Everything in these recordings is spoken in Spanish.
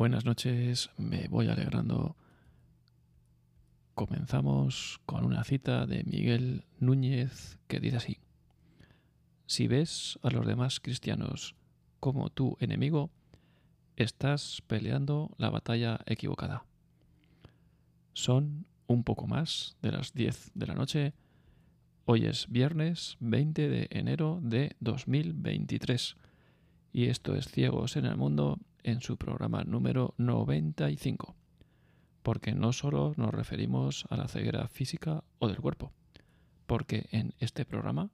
Buenas noches, me voy alegrando. Comenzamos con una cita de Miguel Núñez que dice así. Si ves a los demás cristianos como tu enemigo, estás peleando la batalla equivocada. Son un poco más de las 10 de la noche. Hoy es viernes 20 de enero de 2023 y esto es Ciegos en el Mundo en su programa número 95, porque no solo nos referimos a la ceguera física o del cuerpo, porque en este programa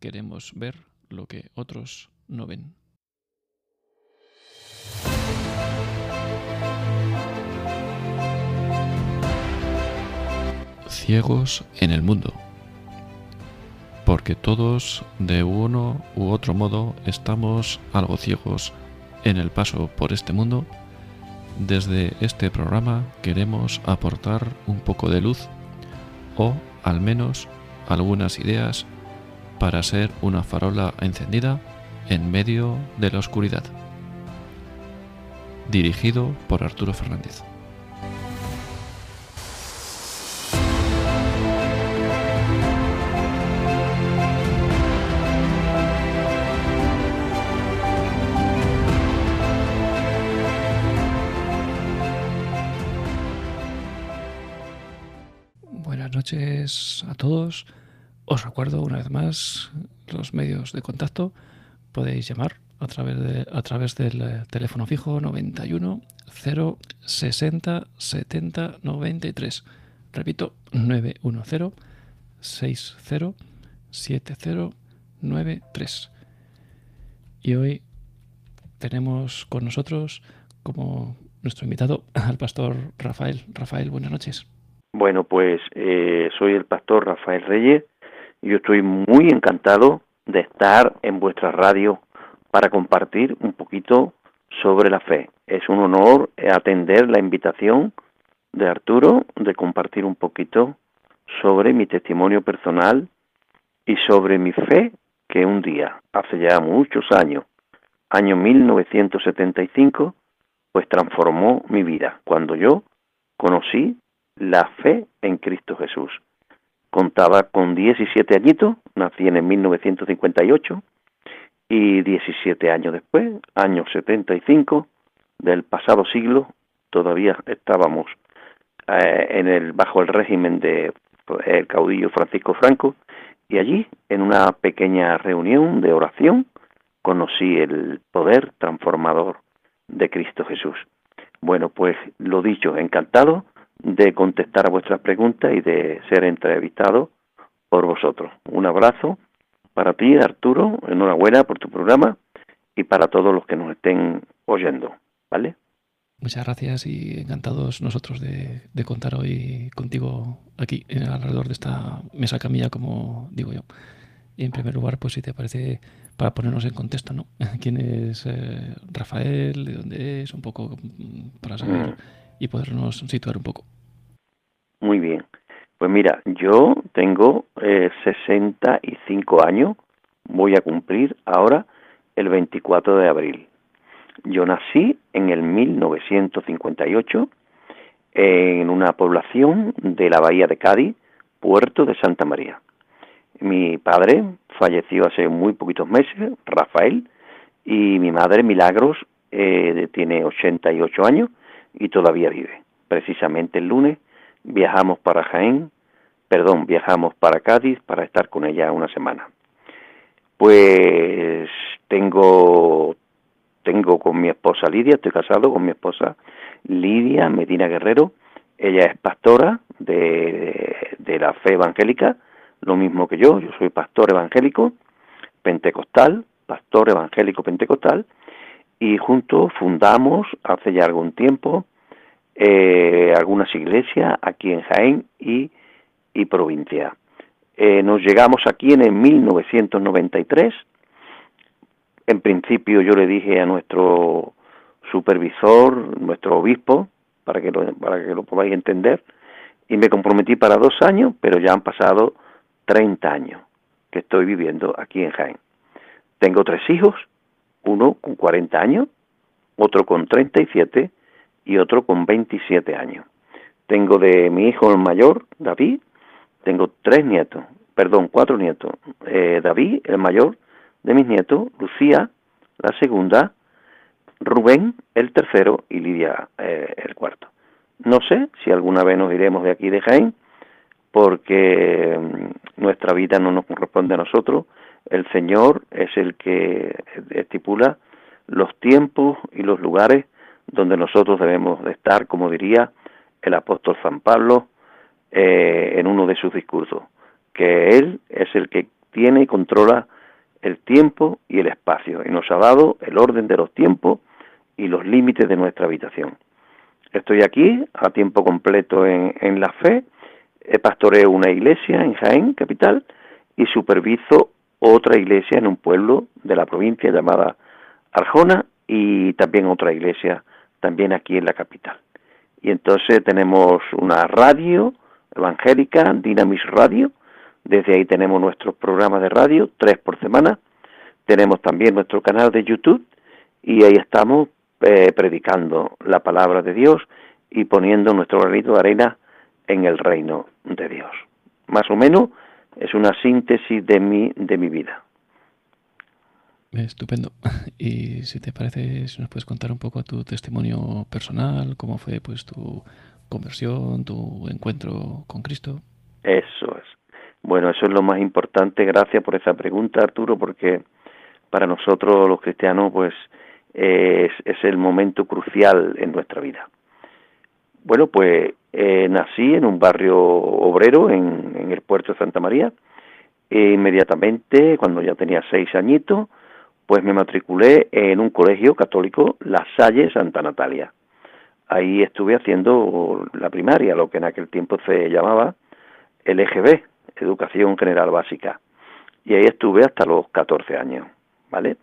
queremos ver lo que otros no ven. Ciegos en el mundo porque todos de uno u otro modo estamos algo ciegos en el paso por este mundo, desde este programa queremos aportar un poco de luz o al menos algunas ideas para ser una farola encendida en medio de la oscuridad. Dirigido por Arturo Fernández. Noches a todos. Os recuerdo una vez más los medios de contacto. Podéis llamar a través, de, a través del eh, teléfono fijo 91 060 70 93. Repito, 910 60 70 93. Y hoy tenemos con nosotros como nuestro invitado al pastor Rafael. Rafael, buenas noches. Bueno, pues eh, soy el pastor Rafael Reyes y yo estoy muy encantado de estar en vuestra radio para compartir un poquito sobre la fe. Es un honor atender la invitación de Arturo de compartir un poquito sobre mi testimonio personal y sobre mi fe que un día, hace ya muchos años, año 1975, pues transformó mi vida cuando yo conocí la fe en Cristo Jesús. Contaba con 17 añitos, nací en 1958 y 17 años después, año 75 del pasado siglo, todavía estábamos eh, en el bajo el régimen de el caudillo Francisco Franco y allí en una pequeña reunión de oración conocí el poder transformador de Cristo Jesús. Bueno, pues lo dicho, encantado de contestar a vuestras preguntas y de ser entrevistado por vosotros. Un abrazo para ti, Arturo, enhorabuena por tu programa y para todos los que nos estén oyendo, ¿vale? Muchas gracias y encantados nosotros de, contar hoy contigo aquí, en alrededor de esta mesa camilla, como digo yo. Y en primer lugar, pues si te parece, para ponernos en contexto, ¿no? ¿Quién es eh, Rafael? ¿De dónde es? Un poco mm, para saber... Mm y podernos situar un poco. Muy bien. Pues mira, yo tengo eh, 65 años, voy a cumplir ahora el 24 de abril. Yo nací en el 1958 en una población de la bahía de Cádiz, puerto de Santa María. Mi padre falleció hace muy poquitos meses, Rafael, y mi madre, Milagros, eh, tiene 88 años y todavía vive. Precisamente el lunes viajamos para Jaén, perdón, viajamos para Cádiz para estar con ella una semana. Pues tengo tengo con mi esposa Lidia, estoy casado con mi esposa Lidia Medina Guerrero. Ella es pastora de, de la fe evangélica, lo mismo que yo, yo soy pastor evangélico pentecostal, pastor evangélico pentecostal, y juntos fundamos hace ya algún tiempo eh, algunas iglesias aquí en Jaén y, provincia. Eh, nos llegamos aquí en el 1993. En principio yo le dije a nuestro supervisor, nuestro obispo, para que lo, para que lo podáis entender, y me comprometí para dos años, pero ya han pasado 30 años que estoy viviendo aquí en Jaén. Tengo tres hijos, uno con 40 años, otro con 37 y otro con 27 años. Tengo de mi hijo el mayor, David, tengo tres nietos, perdón, cuatro nietos. Eh, David, el mayor de mis nietos, Lucía, la segunda, Rubén, el tercero, y Lidia, eh, el cuarto. No sé si alguna vez nos iremos de aquí de Jaén, porque mm, nuestra vida no nos corresponde a nosotros. El Señor es el que estipula los tiempos y los lugares donde nosotros debemos de estar, como diría el apóstol San Pablo eh, en uno de sus discursos, que Él es el que tiene y controla el tiempo y el espacio y nos ha dado el orden de los tiempos y los límites de nuestra habitación. Estoy aquí a tiempo completo en, en la fe, pastoreo una iglesia en Jaén, capital, y superviso otra iglesia en un pueblo de la provincia llamada Arjona y también otra iglesia también aquí en la capital. Y entonces tenemos una radio evangélica, Dynamis Radio, desde ahí tenemos nuestros programas de radio, tres por semana, tenemos también nuestro canal de YouTube y ahí estamos eh, predicando la palabra de Dios y poniendo nuestro granito de arena en el reino de Dios. Más o menos es una síntesis de mi, de mi vida. Estupendo. Y si te parece, si nos puedes contar un poco tu testimonio personal, cómo fue pues tu conversión, tu encuentro con Cristo. Eso es. Bueno, eso es lo más importante. Gracias por esa pregunta, Arturo, porque para nosotros los cristianos, pues es, el momento crucial en nuestra vida. Bueno, pues eh, nací en un barrio obrero en, en el puerto de Santa María. E inmediatamente, cuando ya tenía seis añitos, pues me matriculé en un colegio católico, La Salle Santa Natalia. Ahí estuve haciendo la primaria, lo que en aquel tiempo se llamaba LGB, Educación General Básica. Y ahí estuve hasta los 14 años, ¿vale?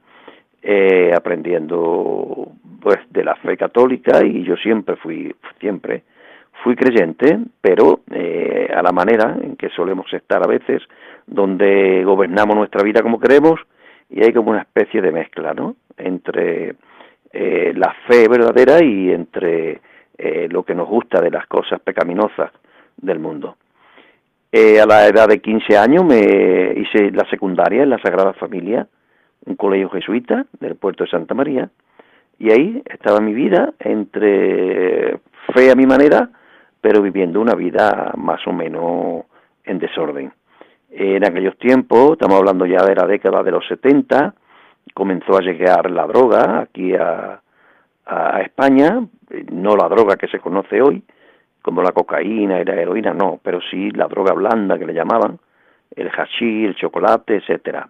Eh, aprendiendo pues de la fe católica y yo siempre fui, siempre fui creyente, pero eh, a la manera en que solemos estar a veces, donde gobernamos nuestra vida como queremos, y hay como una especie de mezcla, ¿no? Entre eh, la fe verdadera y entre eh, lo que nos gusta de las cosas pecaminosas del mundo. Eh, a la edad de 15 años me hice la secundaria en la Sagrada Familia, un colegio jesuita del puerto de Santa María, y ahí estaba mi vida entre fe a mi manera, pero viviendo una vida más o menos en desorden. En aquellos tiempos, estamos hablando ya de la década de los 70, comenzó a llegar la droga aquí a, España, no la droga que se conoce hoy, como la cocaína y la heroína, no, pero sí la droga blanda que le llamaban, el hachís, el chocolate, etcétera,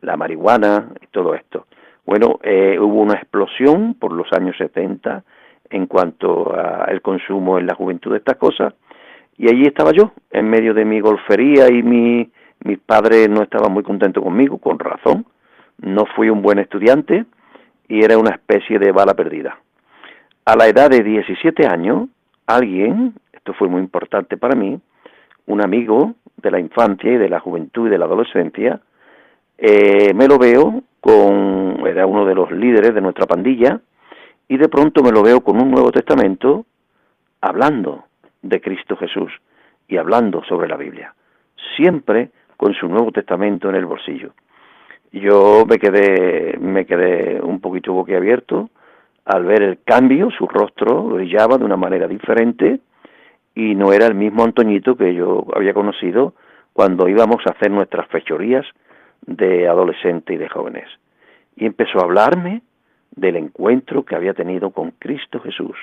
la marihuana y todo esto. Bueno, eh, hubo una explosión por los años 70 en cuanto al consumo en la juventud de estas cosas, y allí estaba yo, en medio de mi golfería y mi mis padres no estaban muy contentos conmigo, con razón. No fui un buen estudiante y era una especie de bala perdida. A la edad de 17 años, alguien, esto fue muy importante para mí, un amigo de la infancia y de la juventud y de la adolescencia, eh, me lo veo con, era uno de los líderes de nuestra pandilla, y de pronto me lo veo con un Nuevo Testamento hablando de Cristo Jesús y hablando sobre la Biblia. Siempre con su Nuevo Testamento en el bolsillo. Yo me quedé, me quedé un poquito boquiabierto al ver el cambio, su rostro brillaba de una manera diferente y no era el mismo Antoñito que yo había conocido cuando íbamos a hacer nuestras fechorías de adolescente y de jóvenes. Y empezó a hablarme del encuentro que había tenido con Cristo Jesús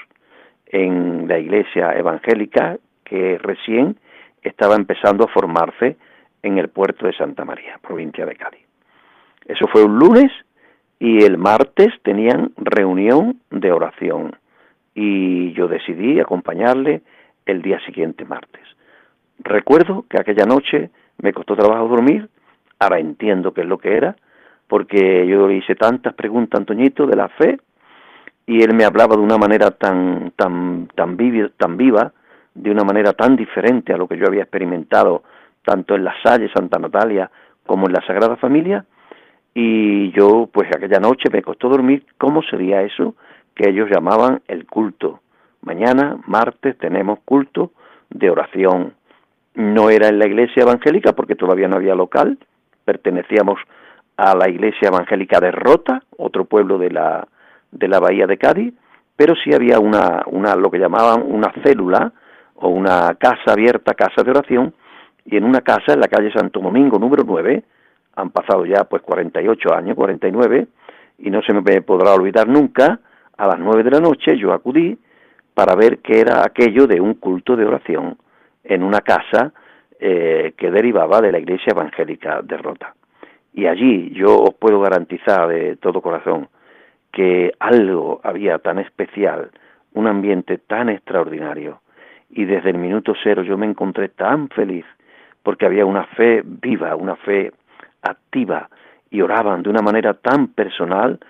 en la iglesia evangélica que recién estaba empezando a formarse en el puerto de Santa María, provincia de Cádiz. Eso fue un lunes y el martes tenían reunión de oración y yo decidí acompañarle el día siguiente martes. Recuerdo que aquella noche me costó trabajo dormir, ahora entiendo qué es lo que era, porque yo le hice tantas preguntas a Antoñito de la fe y él me hablaba de una manera tan tan tan viva, tan viva, de una manera tan diferente a lo que yo había experimentado tanto en la Salle Santa Natalia como en la Sagrada Familia, y yo pues aquella noche me costó dormir. Cómo sería eso que ellos llamaban el culto, mañana, martes, tenemos culto de oración. No era en la iglesia evangélica porque todavía no había local, pertenecíamos a la iglesia evangélica de Rota, otro pueblo de la, de la bahía de Cádiz, pero sí había una, una, lo que llamaban una célula o una casa abierta, casa de oración, y en una casa en la calle Santo Domingo número 9, han pasado ya pues 48 años, 49, y no se me podrá olvidar nunca, a las 9 de la noche yo acudí para ver qué era aquello de un culto de oración en una casa eh, que derivaba de la iglesia evangélica de Rota. Y allí yo os puedo garantizar de todo corazón que algo había tan especial, un ambiente tan extraordinario, y desde el minuto cero yo me encontré tan feliz porque había una fe viva, una fe activa y oraban de una manera tan personal,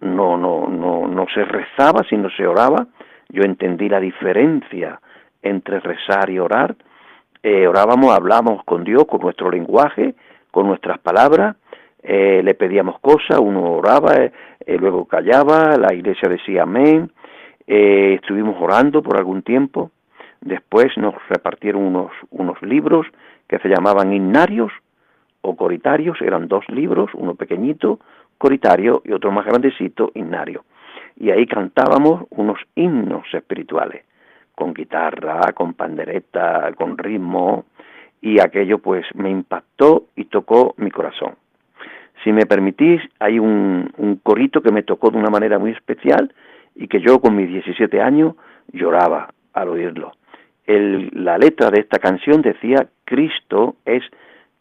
no no no no se rezaba, sino se oraba. Yo entendí la diferencia entre rezar y orar. Eh, orábamos, hablábamos con Dios con nuestro lenguaje, con nuestras palabras, eh, le pedíamos cosas, uno oraba, eh, luego callaba, la iglesia decía amén, estuvimos orando por algún tiempo, después nos repartieron unos, unos libros que se llamaban innarios o coritarios, eran dos libros, uno pequeñito, coritario, y otro más grandecito, innario. Y ahí cantábamos unos himnos espirituales, con guitarra, con pandereta, con ritmo, y aquello pues me impactó y tocó mi corazón. Si me permitís, hay un, un corito que me tocó de una manera muy especial y que yo con mis 17 años lloraba al oírlo la letra de esta canción decía, Cristo es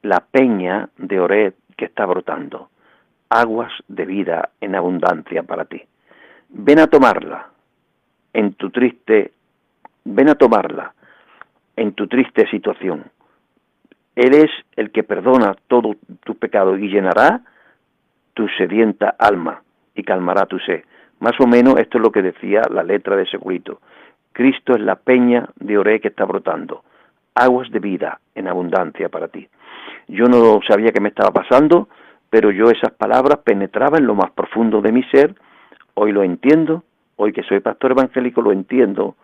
la peña de Ored que está brotando, aguas de vida en abundancia para ti. Ven a tomarla en tu triste, ven a tomarla en tu triste situación. Él es el que perdona todo tu pecado y llenará tu sedienta alma y calmará tu sed. Más o menos esto es lo que decía la letra de ese grito. Cristo es la peña de Oré que está brotando, aguas de vida en abundancia para ti. Yo no sabía qué me estaba pasando, pero yo esas palabras penetraban en lo más profundo de mi ser, hoy lo entiendo, hoy que soy pastor evangélico lo entiendo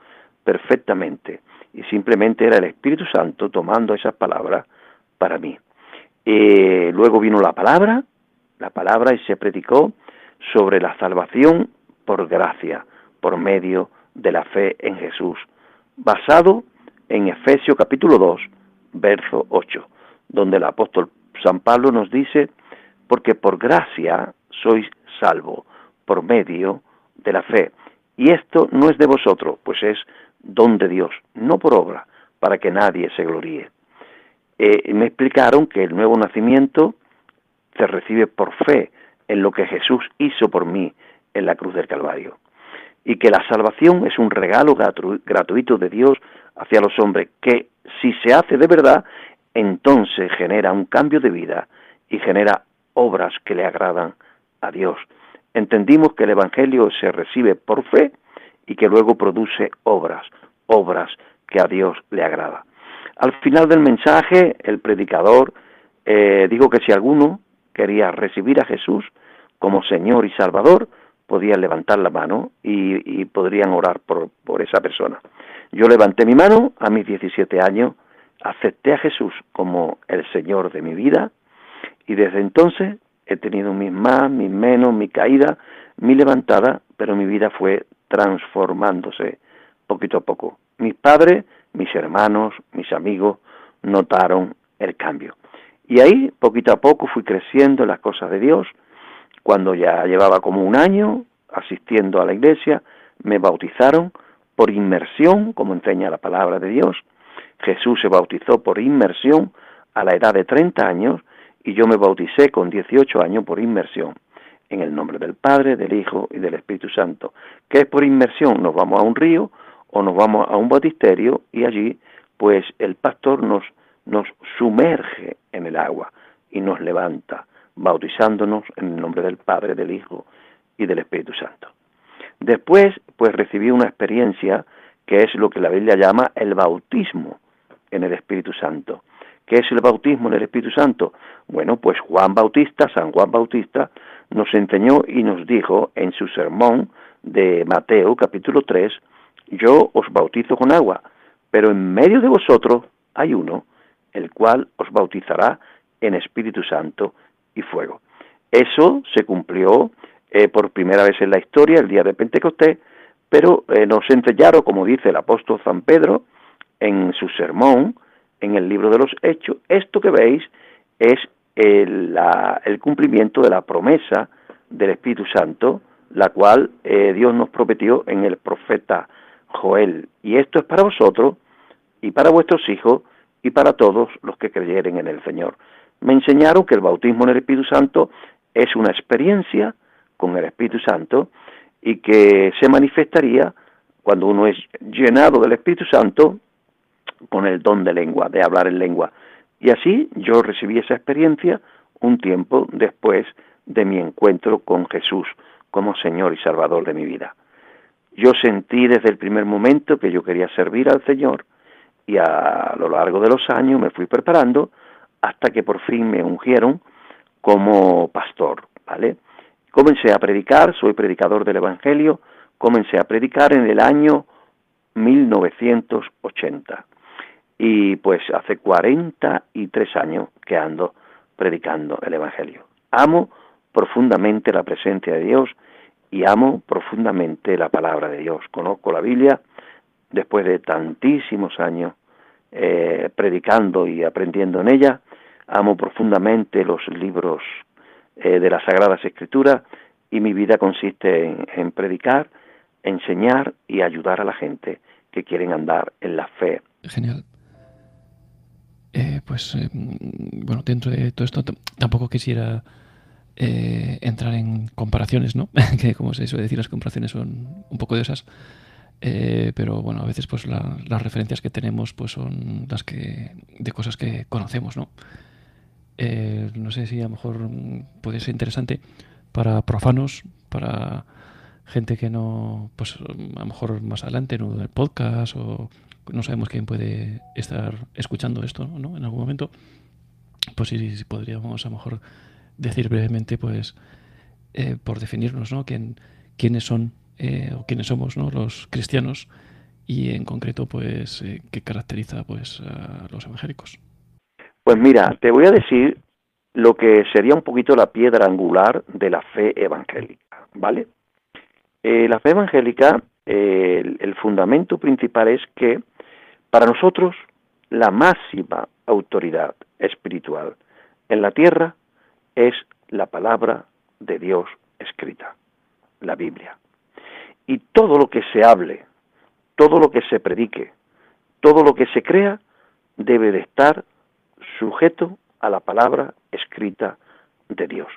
perfectamente, y simplemente era el Espíritu Santo tomando esas palabras para mí. Eh, luego vino la palabra, la palabra y se predicó sobre la salvación por gracia, por medio de de la fe en Jesús, basado en Efesios capítulo 2, verso 8, donde el apóstol San Pablo nos dice, porque por gracia sois salvo, por medio de la fe. Y esto no es de vosotros, pues es don de Dios, no por obra, para que nadie se gloríe. Eh, me explicaron que el nuevo nacimiento se recibe por fe en lo que Jesús hizo por mí en la cruz del Calvario y que la salvación es un regalo gratuito de Dios hacia los hombres, que si se hace de verdad, entonces genera un cambio de vida y genera obras que le agradan a Dios. Entendimos que el Evangelio se recibe por fe y que luego produce obras, obras que a Dios le agrada. Al final del mensaje, el predicador eh, dijo que si alguno quería recibir a Jesús como Señor y Salvador, podían levantar la mano y, podrían orar por, por, esa persona. Yo levanté mi mano a mis 17 años, acepté a Jesús como el Señor de mi vida y desde entonces he tenido mis más, mis menos, mi caída, mi levantada, pero mi vida fue transformándose poquito a poco. Mis padres, mis hermanos, mis amigos notaron el cambio. Y ahí, poquito a poco, fui creciendo en las cosas de Dios, cuando ya llevaba como un año asistiendo a la iglesia, me bautizaron por inmersión, como enseña la palabra de Dios. Jesús se bautizó por inmersión a la edad de 30 años y yo me bauticé con 18 años por inmersión en el nombre del Padre, del Hijo y del Espíritu Santo. ¿Qué es por inmersión? Nos vamos a un río o nos vamos a un bautisterio y allí pues el pastor nos, nos sumerge en el agua y nos levanta bautizándonos en el nombre del Padre, del Hijo y del Espíritu Santo. Después, pues recibí una experiencia que es lo que la Biblia llama el bautismo en el Espíritu Santo. ¿Qué es el bautismo en el Espíritu Santo? Bueno, pues Juan Bautista, San Juan Bautista, nos enseñó y nos dijo en su sermón de Mateo capítulo 3 yo os bautizo con agua, pero en medio de vosotros hay uno, el cual os bautizará en Espíritu Santo y fuego. Eso se cumplió eh, por primera vez en la historia, el día de Pentecostés, pero eh, nos enseñaron, como dice el apóstol San Pedro en su sermón, en el libro de los Hechos, esto que veis es el, el cumplimiento de la promesa del Espíritu Santo, la cual eh, Dios nos prometió en el profeta Joel. Y esto es para vosotros y para vuestros hijos y para todos los que creyeren en el Señor. Me enseñaron que el bautismo en el Espíritu Santo es una experiencia con el Espíritu Santo y que se manifestaría cuando uno es llenado del Espíritu Santo con el don de lengua, de hablar en lengua. Y así yo recibí esa experiencia un tiempo después de mi encuentro con Jesús como Señor y Salvador de mi vida. Yo sentí desde el primer momento que yo quería servir al Señor y a lo largo de los años me fui preparando hasta que por fin me ungieron como pastor, ¿vale? Comencé a predicar, soy predicador del Evangelio, comencé a predicar en el año 1980 y pues hace 43 años que ando predicando el Evangelio. Amo profundamente la presencia de Dios y amo profundamente la palabra de Dios. Conozco la Biblia después de tantísimos años eh, predicando y aprendiendo en ella. Amo profundamente los libros eh, de las Sagradas Escrituras y mi vida consiste en, predicar, enseñar y ayudar a la gente que quieren andar en la fe. Genial. Eh, pues bueno, dentro de todo esto tampoco quisiera eh, entrar en comparaciones, ¿no? que como se suele decir, las comparaciones son un poco de esas. Eh, pero bueno, a veces pues las referencias que tenemos pues son las que de cosas que conocemos, ¿no? Eh, no sé si a lo mejor puede ser interesante para profanos, para gente que no, pues a lo mejor más adelante en el podcast o no sabemos quién puede estar escuchando esto, ¿no? En algún momento, pues sí, sí podríamos a lo mejor decir brevemente, pues, eh, por definirnos, ¿no? ¿Quién, quiénes son eh, o quiénes somos, ¿no? Los cristianos y en concreto, pues, eh, qué caracteriza, pues, a los evangélicos. Pues mira, te voy a decir lo que sería un poquito la piedra angular de la fe evangélica, ¿vale? la fe evangélica, el fundamento principal es que para nosotros la máxima autoridad espiritual en la tierra es la palabra de Dios escrita, la Biblia. Y todo lo que se hable, todo lo que se predique, todo lo que se crea, debe de estar sujeto a la palabra escrita de Dios.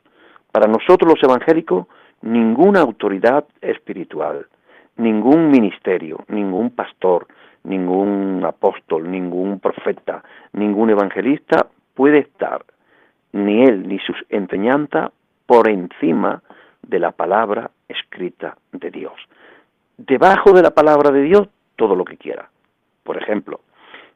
Para nosotros los evangélicos, ninguna autoridad espiritual, ningún ministerio, ningún pastor, ningún apóstol, ningún profeta, ningún evangelista puede estar ni él ni sus enseñanzas por encima de la palabra escrita de Dios. Debajo de la palabra de Dios, todo lo que quiera. Por ejemplo,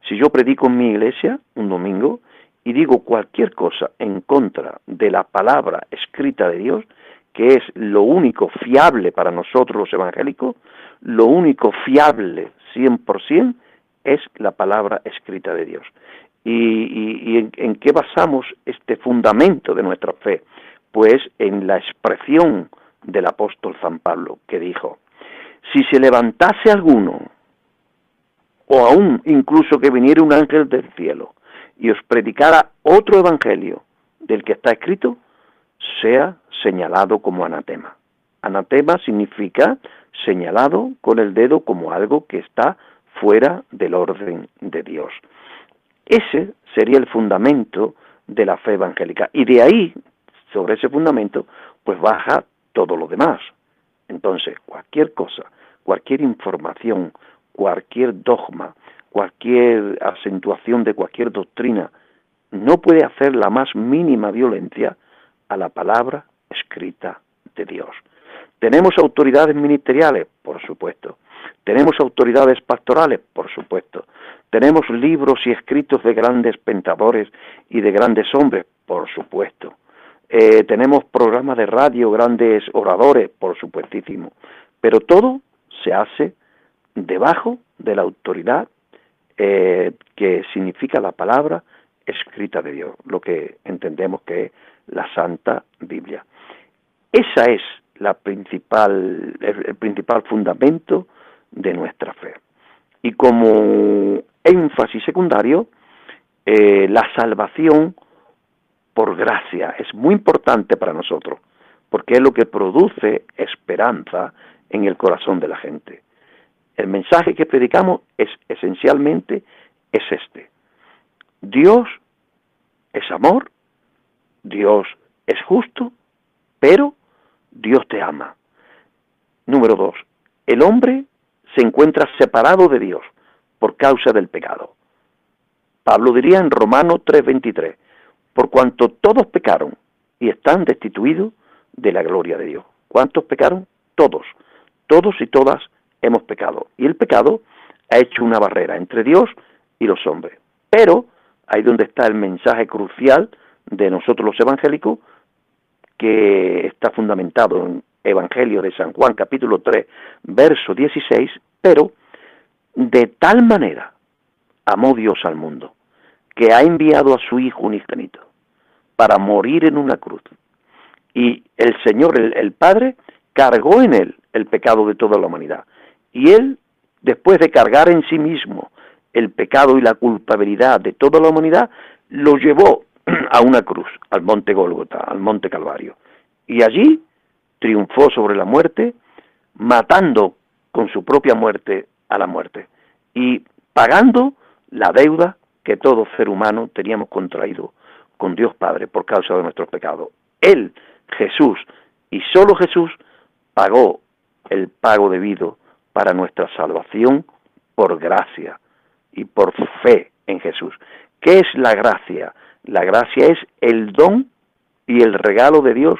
si yo predico en mi iglesia un domingo y digo cualquier cosa en contra de la palabra escrita de Dios, que es lo único fiable para nosotros los evangélicos, lo único fiable 100% es la palabra escrita de Dios. ¿Y, en, qué basamos este fundamento de nuestra fe? Pues en la expresión del apóstol San Pablo, que dijo, si se levantase alguno, o aún incluso que viniera un ángel del cielo, y os predicara otro evangelio del que está escrito, sea señalado como anatema. Anatema significa señalado con el dedo como algo que está fuera del orden de Dios. Ese sería el fundamento de la fe evangélica. Y de ahí, sobre ese fundamento, pues baja todo lo demás. Entonces, cualquier cosa, cualquier información, cualquier dogma, cualquier acentuación de cualquier doctrina, no puede hacer la más mínima violencia a la palabra escrita de Dios. ¿Tenemos autoridades ministeriales? Por supuesto. ¿Tenemos autoridades pastorales? Por supuesto. ¿Tenemos libros y escritos de grandes pentadores y de grandes hombres? Por supuesto. Eh, ¿Tenemos programas de radio, grandes oradores? Por supuestísimo. Pero todo se hace debajo de la autoridad eh, que significa la palabra escrita de Dios, lo que entendemos que es la Santa Biblia. Esa es la principal, el, principal fundamento de nuestra fe. Y como énfasis secundario, eh, la salvación por gracia es muy importante para nosotros, porque es lo que produce esperanza en el corazón de la gente. El mensaje que predicamos es esencialmente es este. Dios es amor, Dios es justo, pero Dios te ama. Número dos, el hombre se encuentra separado de Dios por causa del pecado. Pablo diría en Romano 3:23, por cuanto todos pecaron y están destituidos de la gloria de Dios. ¿Cuántos pecaron? Todos. Todos y todas hemos pecado. Y el pecado ha hecho una barrera entre Dios y los hombres. Pero ahí donde está el mensaje crucial de nosotros los evangélicos, que está fundamentado en Evangelio de San Juan capítulo 3, verso 16, pero de tal manera amó Dios al mundo, que ha enviado a su Hijo unigénito para morir en una cruz. Y el Señor, el, el Padre, cargó en él el pecado de toda la humanidad. Y él, después de cargar en sí mismo el pecado y la culpabilidad de toda la humanidad, lo llevó a una cruz, al monte Gólgota, al monte Calvario. Y allí triunfó sobre la muerte, matando con su propia muerte a la muerte y pagando la deuda que todo ser humano teníamos contraído con Dios Padre por causa de nuestros pecados. Él, Jesús, y solo Jesús pagó el pago debido para nuestra salvación por gracia y por fe en Jesús. ¿Qué es la gracia? La gracia es el don y el regalo de Dios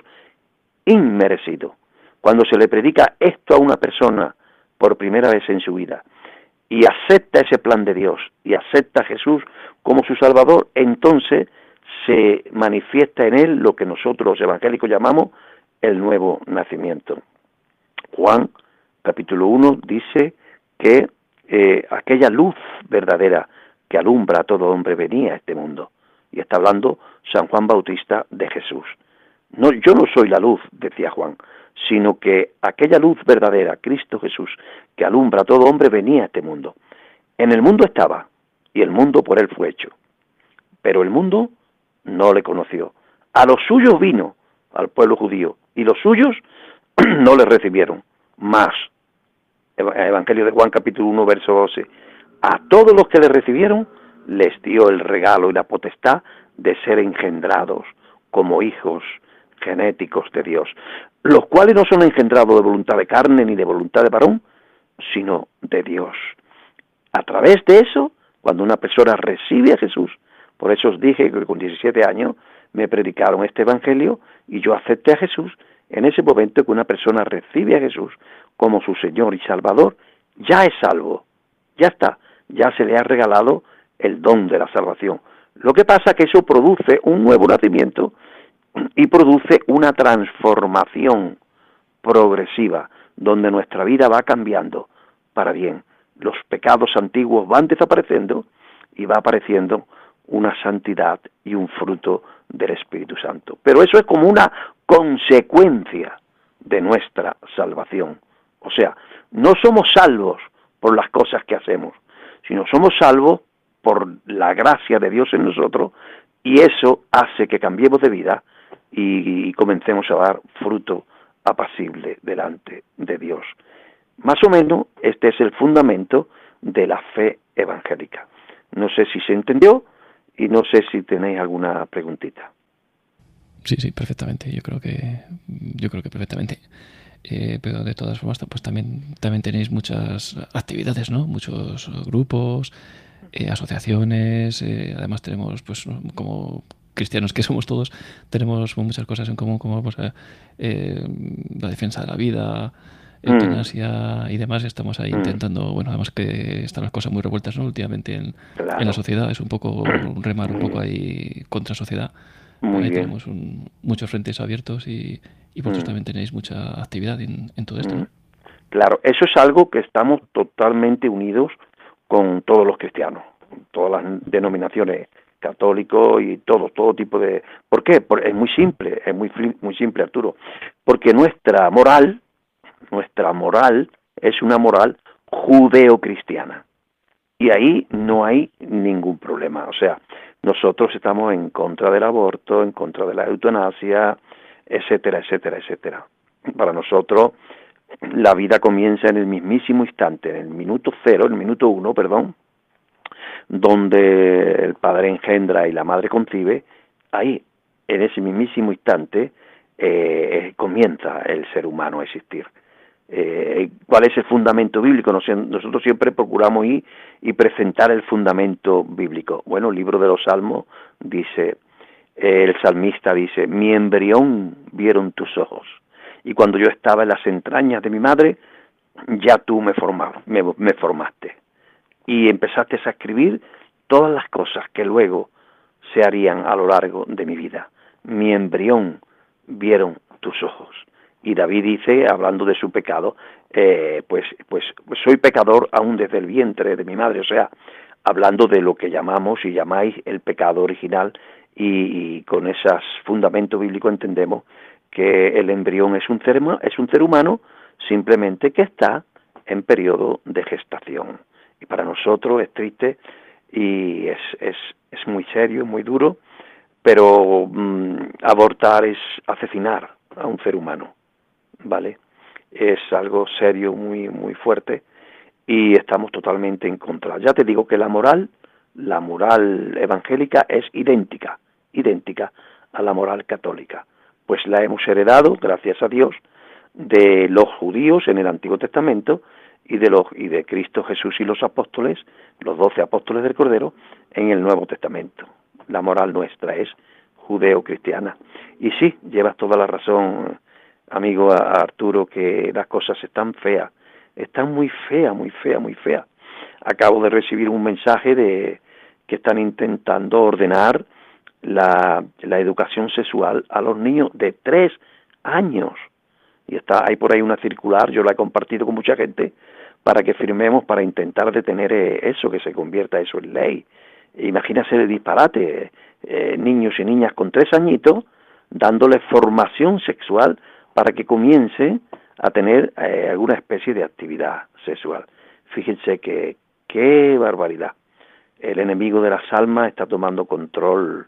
inmerecido. Cuando se le predica esto a una persona por primera vez en su vida y acepta ese plan de Dios y acepta a Jesús como su Salvador, entonces se manifiesta en él lo que nosotros los evangélicos llamamos el nuevo nacimiento. Juan capítulo 1 dice que eh, aquella luz verdadera que alumbra a todo hombre venía a este mundo. Y está hablando San Juan Bautista de Jesús. No, yo no soy la luz, decía Juan, sino que aquella luz verdadera, Cristo Jesús, que alumbra a todo hombre, venía a este mundo. En el mundo estaba, y el mundo por él fue hecho. Pero el mundo no le conoció. A los suyos vino, al pueblo judío, y los suyos no le recibieron. Más, Evangelio de Juan capítulo 1, verso 12, a todos los que le recibieron les dio el regalo y la potestad de ser engendrados como hijos genéticos de Dios, los cuales no son engendrados de voluntad de carne ni de voluntad de varón, sino de Dios. A través de eso, cuando una persona recibe a Jesús, por eso os dije que con 17 años me predicaron este Evangelio y yo acepté a Jesús, en ese momento que una persona recibe a Jesús como su Señor y Salvador, ya es salvo, ya está, ya se le ha regalado el don de la salvación. Lo que pasa es que eso produce un nuevo nacimiento y produce una transformación progresiva, donde nuestra vida va cambiando para bien. Los pecados antiguos van desapareciendo y va apareciendo una santidad y un fruto del Espíritu Santo. Pero eso es como una consecuencia de nuestra salvación. O sea, no somos salvos por las cosas que hacemos, sino somos salvos por la gracia de Dios en nosotros y eso hace que cambiemos de vida y, comencemos a dar fruto apacible delante de Dios. Más o menos este es el fundamento de la fe evangélica. No sé si se entendió y no sé si tenéis alguna preguntita. Sí, sí, perfectamente. Yo creo que yo creo que perfectamente. Eh, pero de todas formas, pues también también tenéis muchas actividades, ¿no? Muchos grupos, eh, asociaciones. Eh, además tenemos, pues, como cristianos que somos todos, tenemos muchas cosas en común, como pues, la defensa de la vida, mm. eutanasia y demás. Estamos ahí mm. intentando, bueno, además que están las cosas muy revueltas ¿no? últimamente en, la sociedad, es un poco un remar un poco ahí contra sociedad. ahí tenemos muchos frentes abiertos y, y vosotros mm. también tenéis mucha actividad en, todo esto. Claro, eso es algo que estamos totalmente unidos con todos los cristianos, todas las denominaciones católicos y todo, todo tipo de... ¿Por qué? es muy simple, es muy, muy simple Arturo, porque nuestra moral, nuestra moral es una moral judeo-cristiana. Y ahí no hay ningún problema. O sea, nosotros estamos en contra del aborto, en contra de la eutanasia, etcétera, etcétera, etcétera. Para nosotros la vida comienza en el mismísimo instante, en el minuto cero, el minuto uno, perdón, donde el padre engendra y la madre concibe, ahí, en ese mismísimo instante, eh, comienza el ser humano a existir. Eh, ¿Cuál es el fundamento bíblico? Nosotros siempre procuramos ir y presentar el fundamento bíblico. Bueno, el libro de los Salmos dice, el salmista dice, mi embrión vieron tus ojos y cuando yo estaba en las entrañas de mi madre, ya tú me, me, formaste. Y empezaste a escribir todas las cosas que luego se harían a lo largo de mi vida. Mi embrión vieron tus ojos. Y David dice, hablando de su pecado, eh, pues, pues, soy pecador aún desde el vientre de mi madre, o sea, hablando de lo que llamamos y llamáis el pecado original, y, con esos fundamentos bíblicos entendemos que el embrión es un ser, es un ser humano simplemente que está en periodo de gestación. Y para nosotros es triste y es, es, es muy serio, muy duro, pero mm, abortar es asesinar a un ser humano, ¿vale? Es algo serio, muy, muy fuerte y estamos totalmente en contra. Ya te digo que la moral, la moral evangélica es idéntica, idéntica a la moral católica pues la hemos heredado, gracias a Dios, de los judíos en el Antiguo Testamento y de los y de Cristo Jesús y los apóstoles, los doce apóstoles del Cordero, en el Nuevo Testamento. La moral nuestra es judeo-cristiana. Y sí, llevas toda la razón, amigo Arturo, que las cosas están feas, están muy feas, muy feas, muy feas. Acabo de recibir un mensaje de que están intentando ordenar la, educación sexual a los niños de tres años. Y está, hay por ahí una circular, yo la he compartido con mucha gente, para que firmemos para intentar detener eh, eso, que se convierta eso en ley. Imagínase el disparate, eh, niños y niñas con tres añitos, dándole formación sexual para que comience a tener eh, alguna especie de actividad sexual. Fíjense que qué barbaridad. El enemigo de las almas está tomando control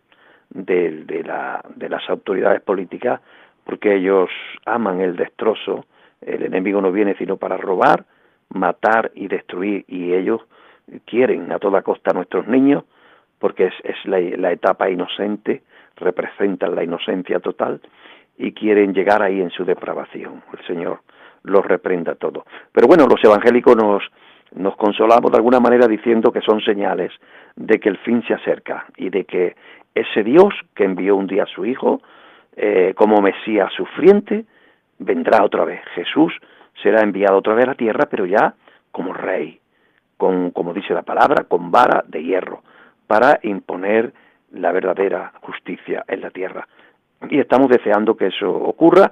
de, de, la, de las autoridades políticas porque ellos aman el destrozo, el enemigo no viene sino para robar, matar y destruir y ellos quieren a toda costa a nuestros niños porque es, es la, la etapa inocente, representan la inocencia total y quieren llegar ahí en su depravación. El Señor los reprenda todo. Pero bueno, los evangélicos nos, nos consolamos de alguna manera diciendo que son señales de que el fin se acerca y de que ese Dios que envió un día a su Hijo eh, como Mesías sufriente, vendrá otra vez. Jesús será enviado otra vez a la tierra, pero ya como rey, con, como dice la palabra, con vara de hierro, para imponer la verdadera justicia en la tierra. Y estamos deseando que eso ocurra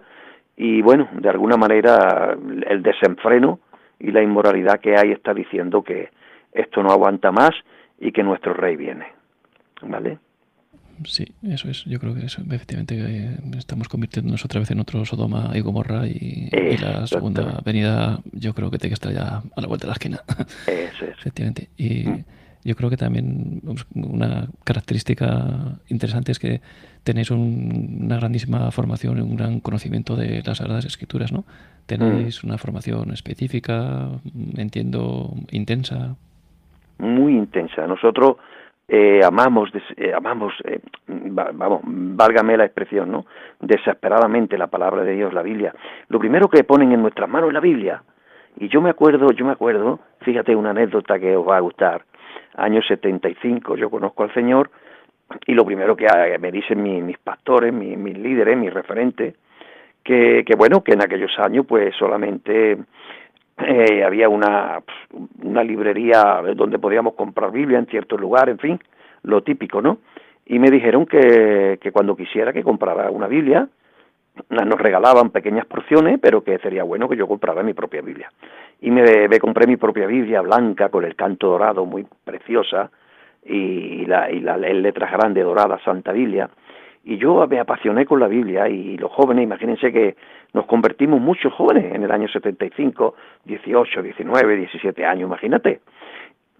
y bueno, de alguna manera el desenfreno y la inmoralidad que hay está diciendo que esto no aguanta más y que nuestro rey viene. ¿Vale? Sí, eso es. Yo creo que eso, efectivamente eh, estamos convirtiéndonos otra vez en otro Sodoma y Gomorra y, la segunda venida yo creo que tiene que estar ya a la vuelta de la esquina. Eso es. efectivamente. Y mm. Yo creo que también una característica interesante es que tenéis una grandísima formación y un gran conocimiento de las Sagradas Escrituras, ¿no? Tenéis mm. una formación específica, entiendo, intensa. Muy intensa. Nosotros eh, amamos, eh, amamos eh, vamos, válgame la expresión, ¿no? Desesperadamente la palabra de Dios, la Biblia. Lo primero que ponen en nuestras manos es la Biblia. Y yo me acuerdo, yo me acuerdo, fíjate una anécdota que os va a gustar. Año 75, yo conozco al Señor y lo primero que me dicen mis, pastores, mis, mis, líderes, mis referentes, que, que bueno, que en aquellos años pues solamente eh, había una, una librería donde podíamos comprar Biblia en ciertos lugares, en fin, lo típico, ¿no? Y me dijeron que, que cuando quisiera que comprara una Biblia, nos regalaban pequeñas porciones, pero que sería bueno que yo comprara mi propia Biblia. Y me, compré mi propia Biblia blanca con el canto dorado muy preciosa y la, y la letras grandes doradas Santa Biblia. Y yo me apasioné con la Biblia y los jóvenes, imagínense que nos convertimos muchos jóvenes en el año 75, 18, 19, 17 años, imagínate.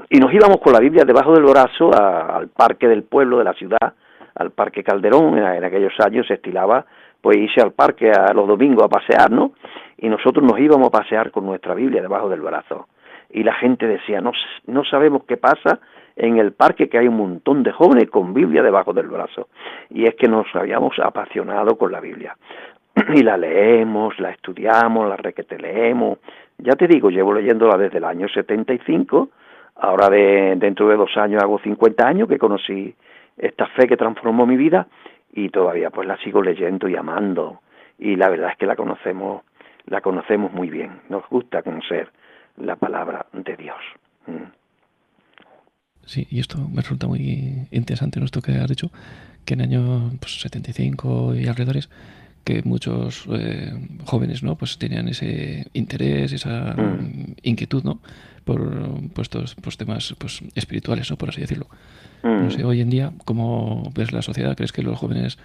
Y nos íbamos con la Biblia debajo del brazo al parque del pueblo, de la ciudad, al Parque Calderón, en, aquellos años se estilaba pues irse al parque a los domingos a pasear, ¿no? Y nosotros nos íbamos a pasear con nuestra Biblia debajo del brazo. Y la gente decía, no, no sabemos qué pasa en el parque que hay un montón de jóvenes con Biblia debajo del brazo. Y es que nos habíamos apasionado con la Biblia. y la leemos, la estudiamos, la requete leemos. Ya te digo, llevo leyéndola desde el año 75, ahora de, dentro de dos años hago 50 años que conocí esta fe que transformó mi vida y todavía pues la sigo leyendo y amando. Y la verdad es que la conocemos la conocemos muy bien. Nos gusta conocer la palabra de Dios. Mm. sí y esto me resulta muy interesante esto que has dicho que en el año pues, 75 y alrededores que muchos eh, jóvenes no pues tenían ese interés esa mm. inquietud no por pues, pues, temas pues espirituales no por así decirlo no mm. sé, hoy en día, ¿cómo ves la sociedad? ¿Crees que los jóvenes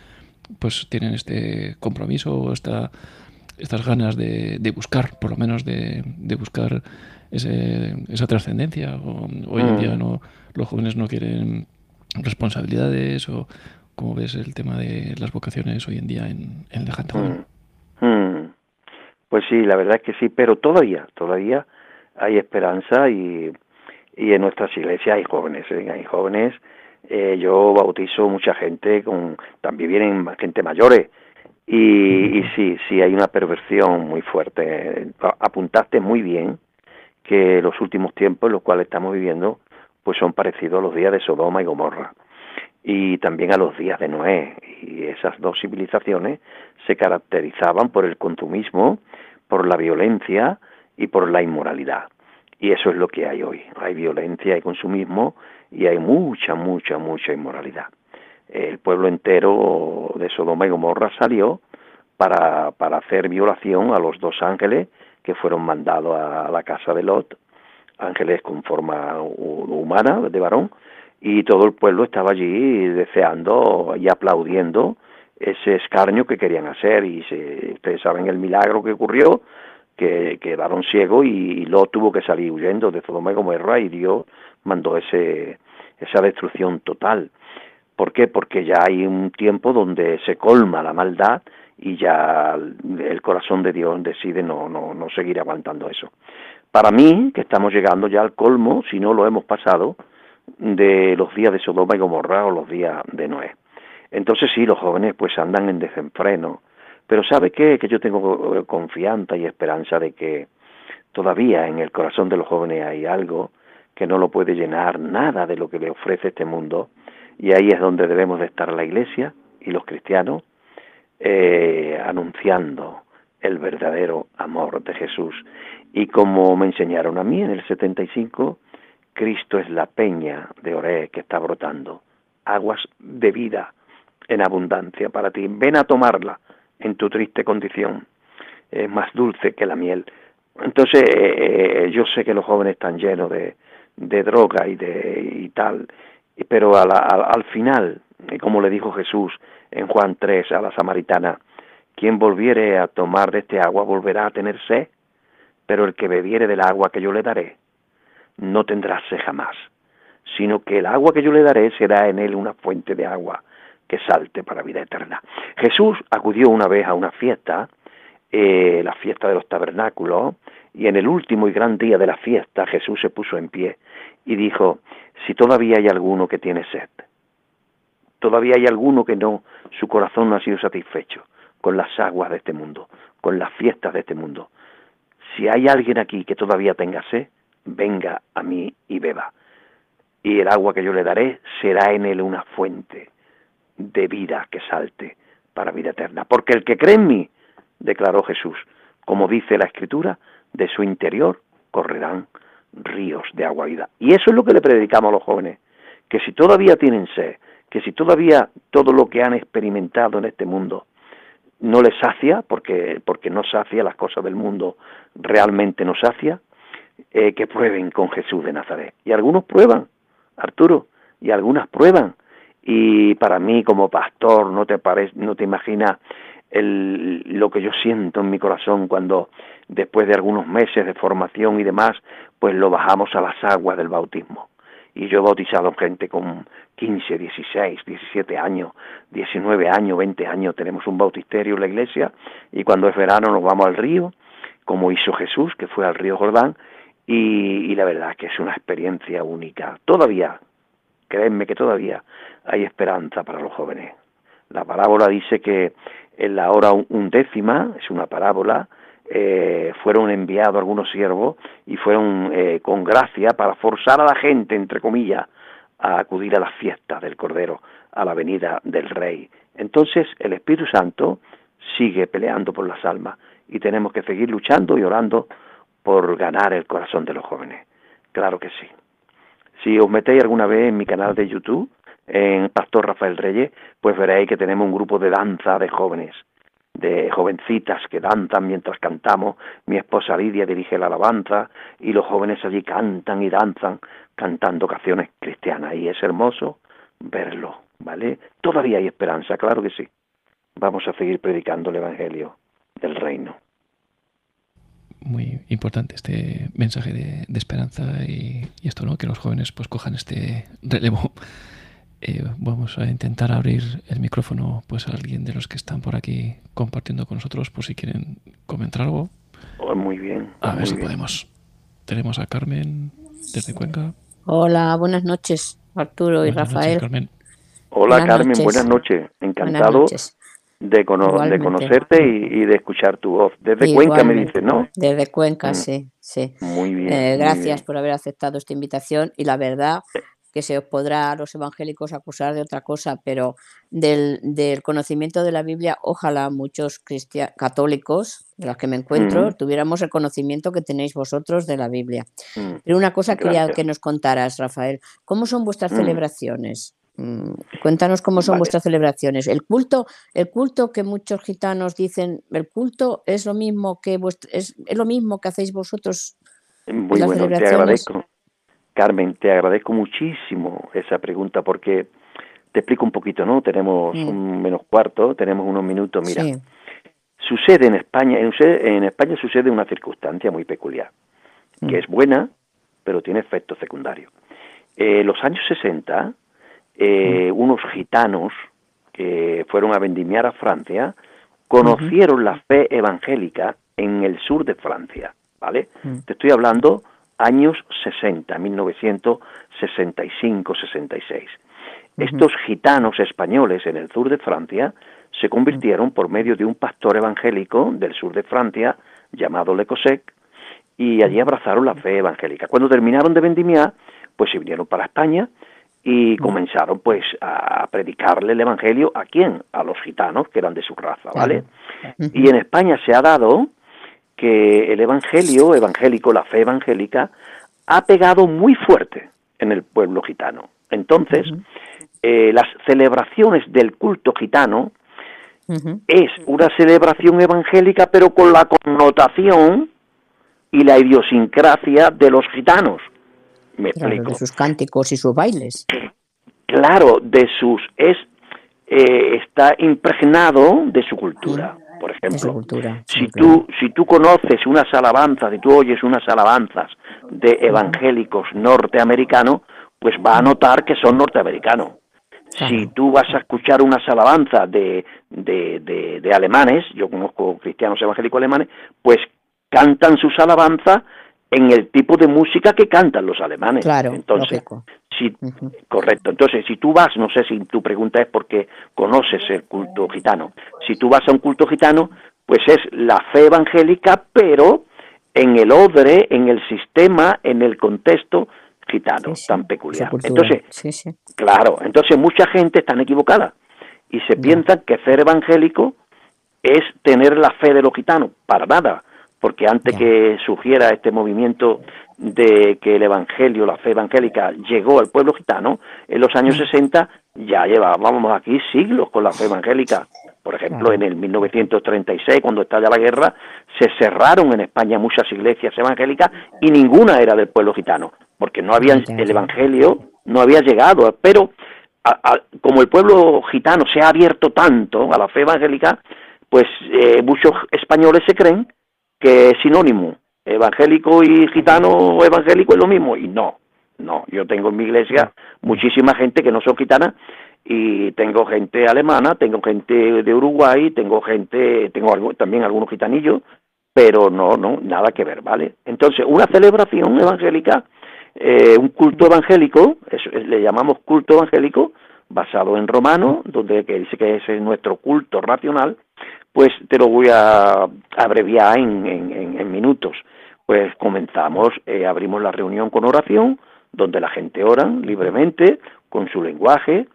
pues tienen este compromiso o esta, estas ganas de, buscar, por lo menos de, buscar esa trascendencia? hoy en día mm. no, los jóvenes no quieren responsabilidades o cómo ves el tema de las vocaciones hoy en día en, en gente mm. Pues sí, la verdad es que sí, pero todavía, todavía hay esperanza y y en nuestras iglesias hay jóvenes, ¿eh? hay jóvenes, eh, yo bautizo mucha gente, con también vienen gente mayores, y, y sí, sí hay una perversión muy fuerte. Apuntaste muy bien que los últimos tiempos en los cuales estamos viviendo pues son parecidos a los días de Sodoma y Gomorra y también a los días de Noé. Y esas dos civilizaciones se caracterizaban por el consumismo, por la violencia y por la inmoralidad. Y eso es lo que hay hoy. Hay violencia, hay consumismo y hay mucha, mucha, mucha inmoralidad. El pueblo entero de Sodoma y Gomorra salió para, para hacer violación a los dos ángeles que fueron mandados a la casa de Lot, ángeles con forma humana, de varón, y todo el pueblo estaba allí deseando y aplaudiendo ese escarnio que querían hacer y se, ustedes saben el milagro que ocurrió que quedaron ciegos y, lo tuvo que salir huyendo de Sodoma y Gomorra y Dios mandó ese, esa destrucción total. ¿Por qué? Porque ya hay un tiempo donde se colma la maldad y ya el corazón de Dios decide no, no, no seguir aguantando eso. Para mí, que estamos llegando ya al colmo, si no lo hemos pasado, de los días de Sodoma y Gomorra o los días de Noé. Entonces sí, los jóvenes pues andan en desenfreno, pero ¿sabe qué? Que yo tengo eh, confianza y esperanza de que todavía en el corazón de los jóvenes hay algo que no lo puede llenar nada de lo que le ofrece este mundo y ahí es donde debemos de estar la iglesia y los cristianos eh, anunciando el verdadero amor de Jesús y como me enseñaron a mí en el 75 Cristo es la peña de Oré que está brotando aguas de vida en abundancia para ti ven a tomarla en tu triste condición. Es más dulce que la miel. Entonces, eh, yo sé que los jóvenes están llenos de, de droga y, de, y tal, pero al, al final, como le dijo Jesús en Juan 3 a la samaritana, quien volviere a tomar de este agua volverá a tener sed, pero el que bebiere del agua que yo le daré no tendrá sed jamás, sino que el agua que yo le daré será en él una fuente de agua que salte para vida eterna. Jesús acudió una vez a una fiesta, eh, la fiesta de los tabernáculos, y en el último y gran día de la fiesta Jesús se puso en pie y dijo, si todavía hay alguno que tiene sed, todavía hay alguno que no, su corazón no ha sido satisfecho con las aguas de este mundo, con las fiestas de este mundo. Si hay alguien aquí que todavía tenga sed, venga a mí y beba. Y el agua que yo le daré será en él una fuente de vida que salte para vida eterna. Porque el que cree en mí, declaró Jesús, como dice la Escritura, de su interior correrán ríos de agua vida. Y eso es lo que le predicamos a los jóvenes, que si todavía tienen sed, que si todavía todo lo que han experimentado en este mundo no les sacia, porque, porque no sacia las cosas del mundo, realmente no sacia, eh, que prueben con Jesús de Nazaret. Y algunos prueban, Arturo, y algunas prueban. Y para mí como pastor no te parece, no te imaginas el, lo que yo siento en mi corazón cuando después de algunos meses de formación y demás, pues lo bajamos a las aguas del bautismo. Y yo he bautizado gente con 15, 16, 17 años, 19 años, 20 años, tenemos un bautisterio en la iglesia y cuando es verano nos vamos al río, como hizo Jesús, que fue al río Jordán, y, y la verdad es que es una experiencia única. Todavía, créanme que todavía hay esperanza para los jóvenes. La parábola dice que en la hora undécima, es una parábola, eh, fueron enviados algunos siervos y fueron eh, con gracia para forzar a la gente, entre comillas, a acudir a las fiestas del Cordero, a la venida del Rey. Entonces el Espíritu Santo sigue peleando por las almas y tenemos que seguir luchando y orando por ganar el corazón de los jóvenes. Claro que sí. Si os metéis alguna vez en mi canal de YouTube, en Pastor Rafael Reyes, pues veréis que tenemos un grupo de danza de jóvenes, de jovencitas que danzan mientras cantamos. Mi esposa Lidia dirige la alabanza y los jóvenes allí cantan y danzan cantando canciones cristianas y es hermoso verlo, ¿vale? Todavía hay esperanza, claro que sí. Vamos a seguir predicando el Evangelio del Reino. Muy importante este mensaje de, esperanza y, y, esto, ¿no? Que los jóvenes pues cojan este relevo eh, vamos a intentar abrir el micrófono pues a alguien de los que están por aquí compartiendo con nosotros por si quieren comentar algo. Oh, muy bien. A ver si podemos. Tenemos a Carmen desde Cuenca. Hola, buenas noches, Arturo y Rafael. Carmen. Hola, Carmen, buenas noches. Encantado De, conocerte y, de escuchar tu voz. Desde Cuenca me dices, ¿no? Desde Cuenca, mm. sí, sí. Muy bien. Eh, gracias por haber aceptado esta invitación y la verdad que se os podrá a los evangélicos acusar de otra cosa, pero del, conocimiento de la Biblia, ojalá muchos católicos, de los que me encuentro, mm. tuviéramos el conocimiento que tenéis vosotros de la Biblia. Mm. Pero una cosa quería que nos contaras, Rafael, ¿cómo son vuestras mm. celebraciones? Cuéntanos cómo son vuestras celebraciones. El culto, el culto que muchos gitanos dicen, el culto es lo mismo que es, lo mismo que hacéis vosotros. Muy bueno, te agradezco. Carmen, te agradezco muchísimo esa pregunta porque te explico un poquito, ¿no? Tenemos un menos cuarto, tenemos unos minutos. Mira, sucede en España, en, España sucede una circunstancia muy peculiar, que mm. es buena, pero tiene efectos secundarios. Eh, los años 60, eh, mm. unos gitanos que fueron a vendimiar a Francia conocieron la fe evangélica en el sur de Francia, ¿vale? Mm. Te estoy hablando años 60, 1965-66. Estos gitanos españoles en el sur de Francia se convirtieron por medio de un pastor evangélico del sur de Francia llamado Le Cosec y allí abrazaron la fe evangélica. Cuando terminaron de vendimiar, pues se vinieron para España y comenzaron pues a predicarle el evangelio a quién? A los gitanos que eran de su raza, ¿vale? Y en España se ha dado que el Evangelio, evangélico, la fe evangélica, ha pegado muy fuerte en el pueblo gitano. Entonces, eh, las celebraciones del culto gitano es una celebración evangélica, pero con la connotación y la idiosincrasia de los gitanos. Me explico. De sus cánticos y sus bailes. Claro, de sus es eh, está impregnado de su cultura por ejemplo. si, tú, si tú conoces unas alabanzas, si tú oyes unas alabanzas de evangélicos norteamericanos, pues va a notar que son norteamericanos. Si tú vas a escuchar unas alabanzas de, de, de, alemanes, yo conozco cristianos evangélicos alemanes, pues cantan sus alabanzas en el tipo de música que cantan los alemanes. Claro, Entonces, si, Correcto. Entonces, si tú vas, no sé si tu pregunta es porque conoces el culto gitano. Si tú vas a un culto gitano, pues es la fe evangélica, pero en el odre, en el sistema, en el contexto gitano tan peculiar. Entonces, claro, entonces mucha gente está equivocada y se piensa que ser evangélico es tener la fe de los gitanos. Para nada porque antes que surgiera este movimiento de que el Evangelio, la fe evangélica, llegó al pueblo gitano, en los años 60 ya llevábamos aquí siglos con la fe evangélica. Por ejemplo, en el 1936, cuando estalla la guerra, se cerraron en España muchas iglesias evangélicas y ninguna era del pueblo gitano, porque no había el evangelio no había llegado. Pero como el pueblo gitano se ha abierto tanto a la fe evangélica, pues eh, muchos españoles se creen que es sinónimo evangélico y gitano evangélico es lo mismo y no, no, yo tengo en mi iglesia muchísima gente que no son gitanas y tengo gente alemana, tengo gente de Uruguay, tengo gente, tengo también algunos gitanillos, pero no, no, nada que ver, ¿vale? Entonces, una celebración evangélica, eh, un culto evangélico, le llamamos culto evangélico, basado en romano, donde que dice que ese es nuestro culto racional, pues te lo voy a abreviar en, minutos. Pues comenzamos, eh, abrimos la reunión con oración, donde la gente ora libremente, con su lenguaje,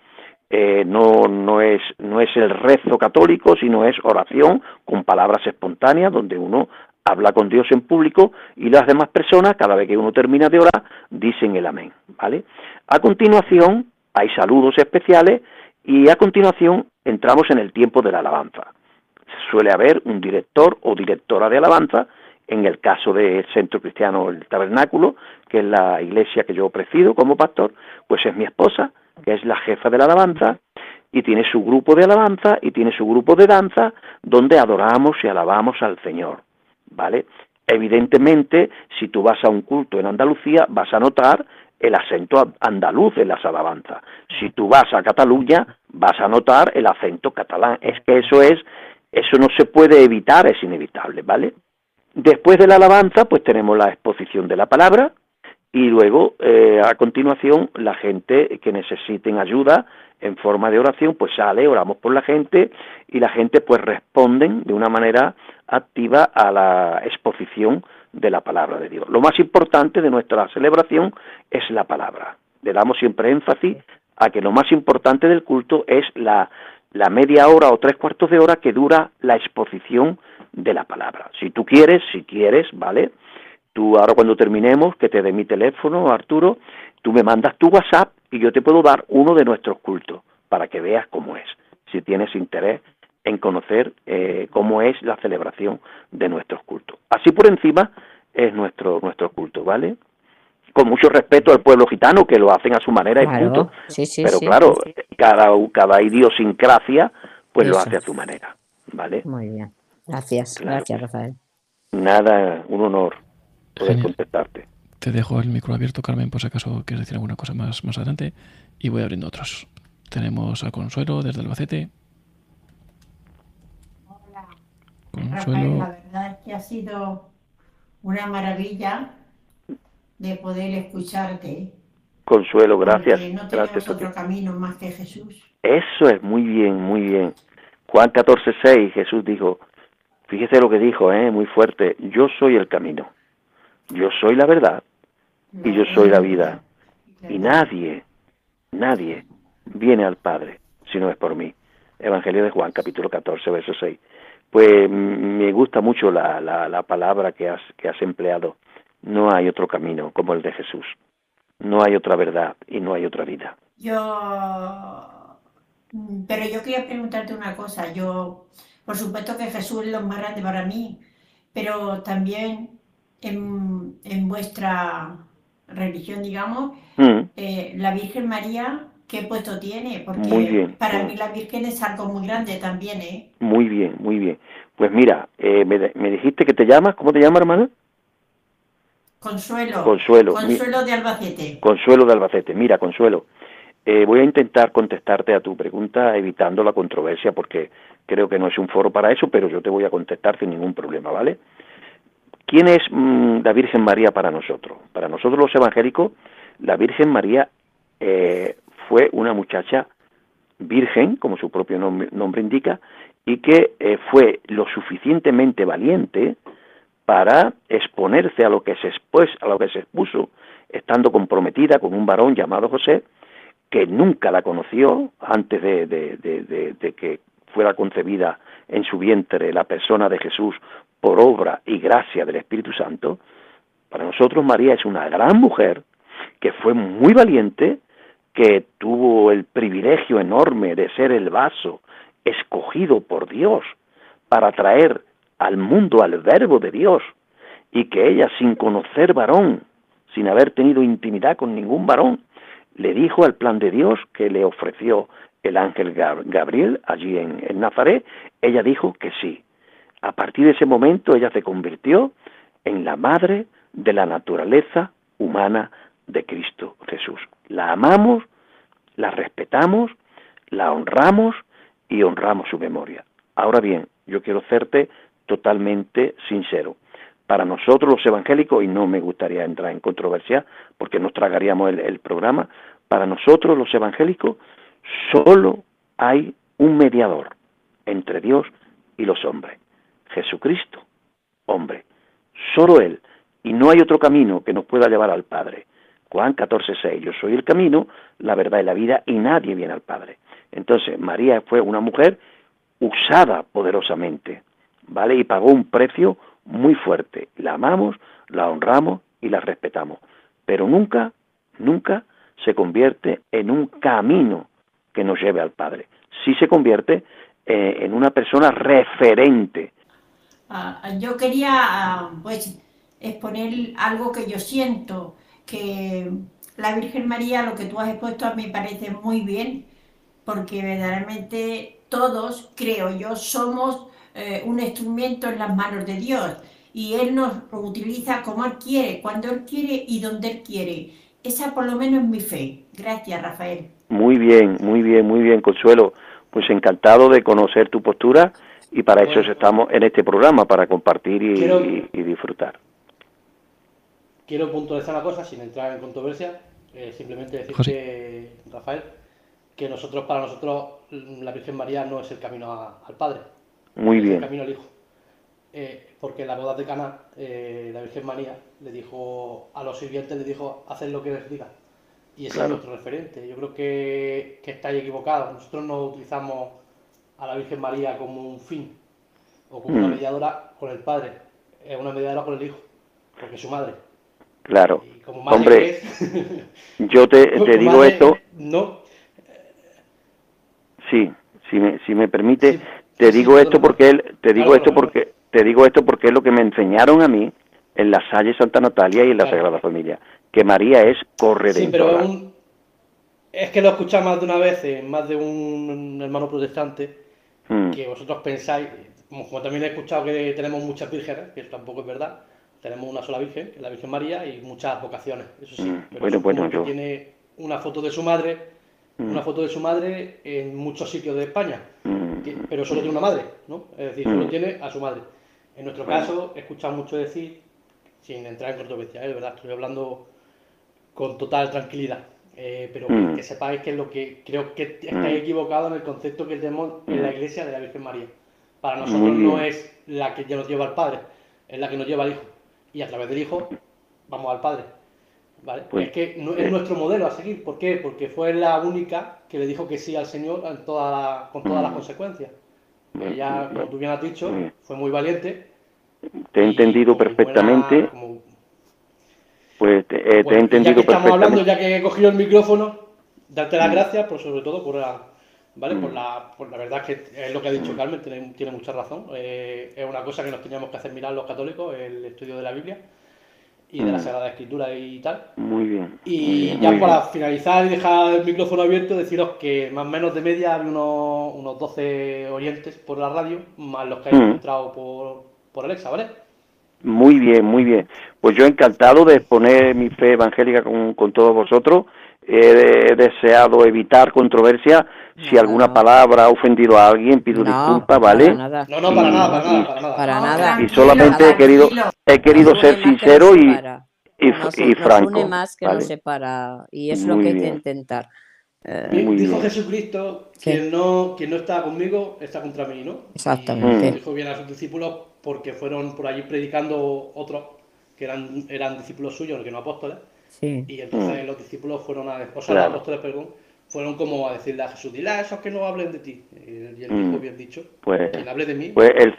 eh, no, no, es, no es el rezo católico, sino es oración con palabras espontáneas, donde uno habla con Dios en público y las demás personas, cada vez que uno termina de orar, dicen el amén, ¿vale? A continuación, hay saludos especiales y a continuación entramos en el tiempo de la alabanza suele haber un director o directora de alabanza, en el caso del Centro Cristiano El Tabernáculo, que es la iglesia que yo presido como pastor, pues es mi esposa, que es la jefa de la alabanza, y tiene su grupo de alabanza y tiene su grupo de danza, donde adoramos y alabamos al Señor, ¿vale? Evidentemente, si tú vas a un culto en Andalucía, vas a notar el acento andaluz en las alabanzas. Si tú vas a Cataluña, vas a notar el acento catalán. Es que eso es eso no se puede evitar, es inevitable, ¿vale? Después de la alabanza, pues tenemos la exposición de la palabra y luego, eh, a continuación, la gente que necesiten ayuda en forma de oración, pues sale, oramos por la gente y la gente pues responden de una manera activa a la exposición de la palabra de Dios. Lo más importante de nuestra celebración es la palabra. Le damos siempre énfasis a que lo más importante del culto es la la media hora o tres cuartos de hora que dura la exposición de la palabra. Si tú quieres, si quieres, ¿vale? Tú ahora cuando terminemos, que te dé mi teléfono, Arturo, tú me mandas tu WhatsApp y yo te puedo dar uno de nuestros cultos para que veas cómo es, si tienes interés en conocer eh, cómo es la celebración de nuestros cultos. Así por encima es nuestro, nuestro culto, ¿vale? Con mucho respeto al pueblo gitano, que lo hacen a su manera y punto. Pero claro, cada, cada idiosincrasia, pues lo hace a su manera. ¿Vale? Muy bien. Gracias, gracias, Rafael. Nada, un honor poder contestarte. Te dejo el micro abierto, Carmen, por si acaso quieres decir alguna cosa más, más adelante, y voy abriendo otros. Tenemos a Consuelo desde Albacete. Hola. Consuelo. la verdad es que ha sido una maravilla de poder escucharte. Consuelo, gracias. no tenemos otro camino más que Jesús. Eso es muy bien, muy bien. Juan 14, 6, Jesús dijo, fíjese lo que dijo, ¿eh? muy fuerte, yo soy el camino, yo soy la verdad y yo soy la vida. Y nadie, nadie viene al Padre si no es por mí. Evangelio de Juan, capítulo 14, verso 6. Pues me gusta mucho la, la, la palabra que has, que has empleado no hay otro camino como el de Jesús. No hay otra verdad y no hay otra vida. Yo, pero yo quería preguntarte una cosa. Yo, por supuesto que Jesús es lo más grande para mí, pero también en, en vuestra religión, digamos, mm. eh, la Virgen María, ¿qué puesto tiene? Porque para mí la Virgen es algo muy grande también, ¿eh? Muy bien, muy bien. Pues mira, eh, me, me dijiste que te llamas, ¿cómo te llamas, hermana? Consuelo. Consuelo. Consuelo de Albacete. Consuelo de Albacete. Mira, Consuelo, eh, voy a intentar contestarte a tu pregunta evitando la controversia porque creo que no es un foro para eso, pero yo te voy a contestar sin ningún problema, ¿vale? ¿Quién es mm, la Virgen María para nosotros? Para nosotros los evangélicos, la Virgen María eh, fue una muchacha virgen, como su propio nombre, indica, y que eh, fue lo suficientemente valiente para exponerse a lo que se a lo que se expuso, estando comprometida con un varón llamado José, que nunca la conoció antes de, de, que fuera concebida en su vientre la persona de Jesús por obra y gracia del Espíritu Santo, para nosotros María es una gran mujer que fue muy valiente, que tuvo el privilegio enorme de ser el vaso escogido por Dios para traer al mundo al verbo de Dios y que ella sin conocer varón, sin haber tenido intimidad con ningún varón, le dijo al plan de Dios que le ofreció el ángel Gabriel allí en, en Nazaret, ella dijo que sí. A partir de ese momento ella se convirtió en la madre de la naturaleza humana de Cristo Jesús. La amamos, la respetamos, la honramos y honramos su memoria. Ahora bien, yo quiero hacerte totalmente sincero. Para nosotros los evangélicos, y no me gustaría entrar en controversia porque nos tragaríamos el, programa, para nosotros los evangélicos solo hay un mediador entre Dios y los hombres, Jesucristo, hombre, solo Él, y no hay otro camino que nos pueda llevar al Padre. Juan 14, 6, yo soy el camino, la verdad y la vida, y nadie viene al Padre. Entonces, María fue una mujer usada poderosamente, ¿vale? Y pagó un precio muy fuerte. La amamos, la honramos y la respetamos. Pero nunca, nunca se convierte en un camino que nos lleve al Padre. Sí se convierte eh, en una persona referente. Ah, yo quería, ah, pues, exponer algo que yo siento, que la Virgen María, lo que tú has expuesto, a mí parece muy bien, porque verdaderamente todos, creo yo, somos eh, un instrumento en las manos de Dios y Él nos utiliza como Él quiere, cuando Él quiere y donde Él quiere. Esa por lo menos es mi fe. Gracias, Rafael. Muy bien, muy bien, muy bien, Consuelo. Pues encantado de conocer tu postura y para eso estamos en este programa, para compartir y, disfrutar. Quiero puntualizar una cosa sin entrar en controversia, eh, simplemente decirte, Rafael, que nosotros, para nosotros, la Virgen María no es el camino al Padre. Muy bien. el camino al Hijo. Eh, porque en la boda de Cana, eh, la Virgen María le dijo a los sirvientes, le dijo, haced lo que les diga. Y ese es nuestro referente. Yo creo que, que estáis equivocados. Nosotros no utilizamos a la Virgen María como un fin o como una mm. mediadora con el Padre. Es una mediadora con el Hijo, porque es su madre. Claro. Hombre, yo te, te digo esto. No, Sí, si me, si me permite, te digo esto porque él, te digo esto porque te digo esto porque es lo que me enseñaron a mí en la Salle Santa Natalia y en la Sagrada Familia, que María es corredentora. Sí, pero es que lo he más de una vez, en más de un hermano protestante, hmm. que vosotros pensáis, como, también he escuchado que tenemos muchas vírgenes, que eso tampoco es verdad, tenemos una sola virgen, que es la Virgen María, y muchas vocaciones, eso sí. Hmm. Pero bueno, bueno, yo... tiene una foto de su madre una mm. foto de su madre en muchos sitios de España. Pero solo tiene una madre, ¿no? Es decir, solo mm. tiene a su madre. En nuestro caso, he escuchado mucho decir, sin entrar en controversia, ¿eh? de verdad, estoy hablando con total tranquilidad, eh, pero que, sepáis que es lo que creo que estáis equivocados en el concepto que tenemos en la iglesia de la Virgen María. Para nosotros no es la que ya nos lleva al Padre, es la que nos lleva al Hijo. Y a través del Hijo vamos al Padre. ¿Vale? Pues, es que no, es eh, nuestro modelo a seguir. ¿Por qué? Porque fue la única que le dijo que sí al Señor con todas las mm. consecuencias. Ella, como tú bien has dicho, fue muy valiente. Te he entendido perfectamente. Pues te, eh, he entendido ya que estamos hablando, ya que he cogido el micrófono, darte las mm. gracias, por sobre todo por la, ¿vale? Por, mm. la, por la verdad que es lo que ha dicho Carmen, tiene, tiene mucha razón. Eh, es una cosa que nos teníamos que hacer mirar los católicos, el estudio de la Biblia y de la mm. Sagrada Escritura y tal. Muy bien. Y ya para finalizar y dejar el micrófono abierto, deciros que más o menos de media hay unos, unos 12 oyentes por la radio, más los que hay mm. entrado por, por Alexa, ¿vale? Muy bien, muy bien. Pues yo encantado de exponer mi fe evangélica con, con todos vosotros. He deseado evitar controversia. Si alguna palabra ha ofendido a alguien, pido disculpas, ¿vale? No, no, para nada, para nada, para nada. Y solamente he querido, he querido ser sincero y, y, franco. Nos más que nos separa, y es lo que hay que intentar. Eh, dijo Jesucristo que no, que no está conmigo, está contra mí, ¿no? Exactamente. Y dijo bien a sus discípulos porque fueron por allí predicando otros que eran, eran discípulos suyos, que no apóstoles. Y entonces mm. los discípulos fueron a, o sea, los apóstoles, perdón, fueron como a decirle a Jesús, dile a esos que no hablen de ti. Y él mm. dijo, bien dicho, pues, quien hable de mí. Pues el,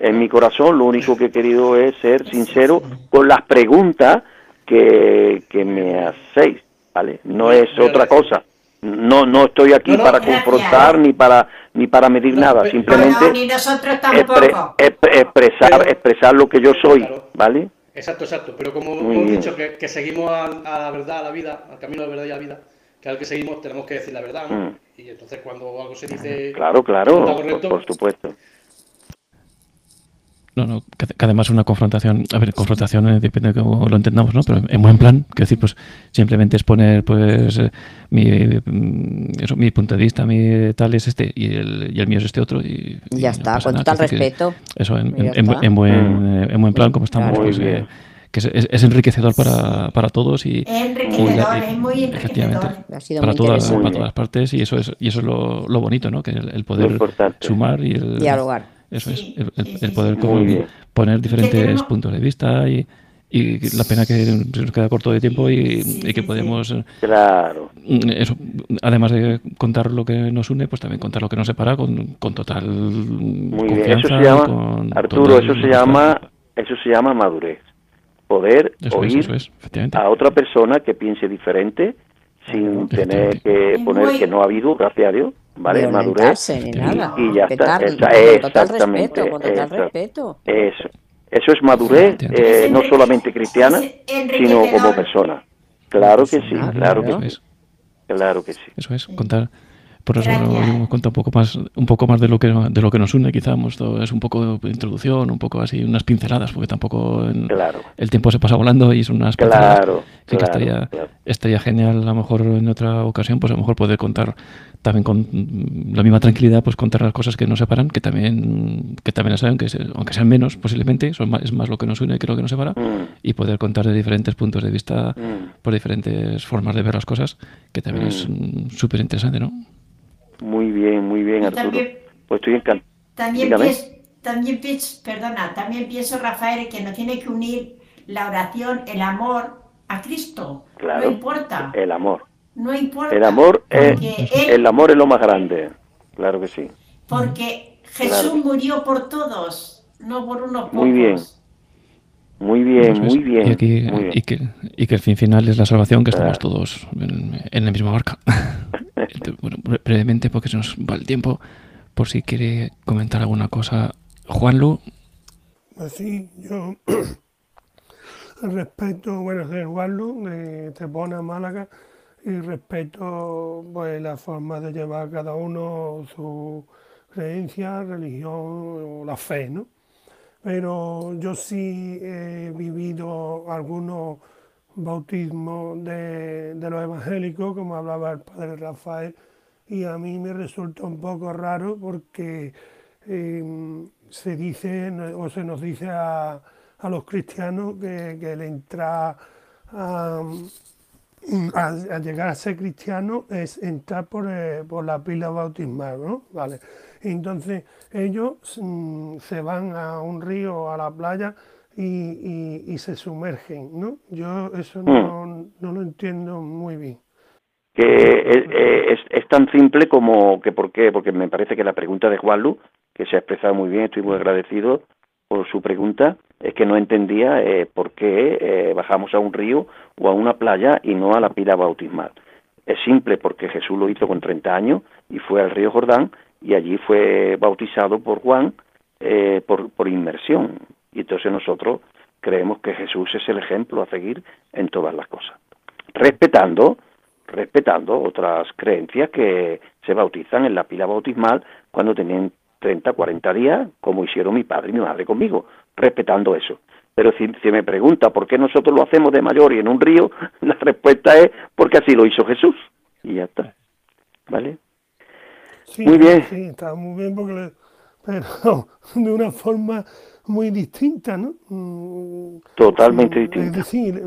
en mi corazón lo único que he querido es ser sincero con las preguntas que, que me hacéis, ¿vale? No es otra cosa. No, no estoy aquí para confrontar ni para ni para medir nada, simplemente ni nosotros tampoco. expresar, expresar lo que yo soy, ¿vale? Exacto, exacto. Pero como hemos dicho que, seguimos a, la verdad, a la vida, al camino de la verdad y a la vida, que al que seguimos tenemos que decir la verdad, ¿no? Mm. Y entonces cuando algo se dice... Claro, claro, por, supuesto. No, no, que, además una confrontación, a ver, confrontación eh, depende de cómo lo entendamos, ¿no? Pero en buen plan, quiero decir, pues simplemente es poner, pues, eh, mi, mm, eso, mi punto de vista, mi tal es este y el, y el mío es este otro. Y, ya está, con total respeto. Eso, en, en, en, buen, en buen plan, como estamos, pues, eh, que es, es, enriquecedor para, para todos y enriquecedor, es muy enriquecedor. para todas, para todas partes y eso es y eso es lo, lo bonito, ¿no? Que el, poder sumar y el dialogar. Eso es, el, poder poner diferentes puntos de vista y, y la pena que nos queda corto de tiempo y, que podemos claro. eso además de contar lo que nos une pues también contar lo que nos separa con, con total muy bien. eso se llama Arturo eso se llama eso se llama madurez. Poder oír a otra persona que piense diferente sin tener que poner que no ha habido gracias a Dios ¿vale? Madurez. Ni nada. Y, ya está. exactamente. Con total respeto, Eso. Eso es madurez, eh, no solamente cristiana, sino como persona. Claro que sí, claro que sí. Claro que sí. Eso es, contar por eso hemos contado un poco más, un poco más de lo que de lo que nos une, quizá es un poco de introducción, un poco así, unas pinceladas, porque tampoco el tiempo se pasa volando y son unas pinceladas claro, que estaría, estaría genial a lo mejor en otra ocasión, pues a lo mejor poder contar también con la misma tranquilidad, pues contar las cosas que nos separan, que también, que también saben, que aunque sean menos posiblemente, son más, es más lo que nos une que lo que nos separa, mm. y poder contar de diferentes puntos de vista, mm. por diferentes formas de ver las cosas, que también es mm. súper interesante, ¿no? Muy bien, muy bien, Arturo. También, pues estoy encantado. También pienso, también pienso, perdona, también pienso, Rafael, que nos tiene que unir la oración, el amor a Cristo. Claro, no importa. El amor. No importa. El amor es, el amor es lo más grande. Claro que sí. Porque Jesús murió por todos, no por unos pocos. Muy bien. Muy bien, muy bien. Y, que, y, que, el fin final es la salvación, que estamos todos en, en la misma barca. bueno, brevemente, porque se nos va el tiempo, por si quiere comentar alguna cosa, Juanlu. Pues sí, yo respeto, bueno, soy Juanlu, de Trepona, Málaga, y respeto pues la forma de llevar cada uno su creencia, religión o la fe, ¿no? Pero yo sí he vivido algunos bautismo de, los evangélicos, como hablaba el padre Rafael, y a mí me resulta un poco raro porque em, se dice o se nos dice a, los cristianos que, que el entrar a, llegar a ser cristiano es entrar por, eh, por la pila bautismal, ¿no? Vale. Entonces ellos mm, se van a un río o a la playa y, se sumergen, ¿no? Yo eso no, mm. no lo entiendo muy bien. Que es, tan simple como que, ¿por qué? Porque me parece que la pregunta de Juanlu, que se ha expresado muy bien, estoy muy agradecido por su pregunta, es que no entendía eh, por qué eh, bajamos a un río o a una playa y no a la pila bautismal. Es simple porque Jesús lo hizo con 30 años y fue al río Jordán y allí fue bautizado por Juan eh, por, por inmersión. Y entonces nosotros creemos que Jesús es el ejemplo a seguir en todas las cosas. Respetando, respetando otras creencias que se bautizan en la pila bautismal cuando tenían 30, 40 días, como hicieron mi padre y mi madre conmigo, respetando eso. Pero si, me pregunta por qué nosotros lo hacemos de mayor y en un río, la respuesta es porque así lo hizo Jesús. Y ya está. ¿Vale? muy bien. Sí, está muy bien porque, pero de una forma muy distinta, ¿no? Mm, Totalmente distinta. Es decir,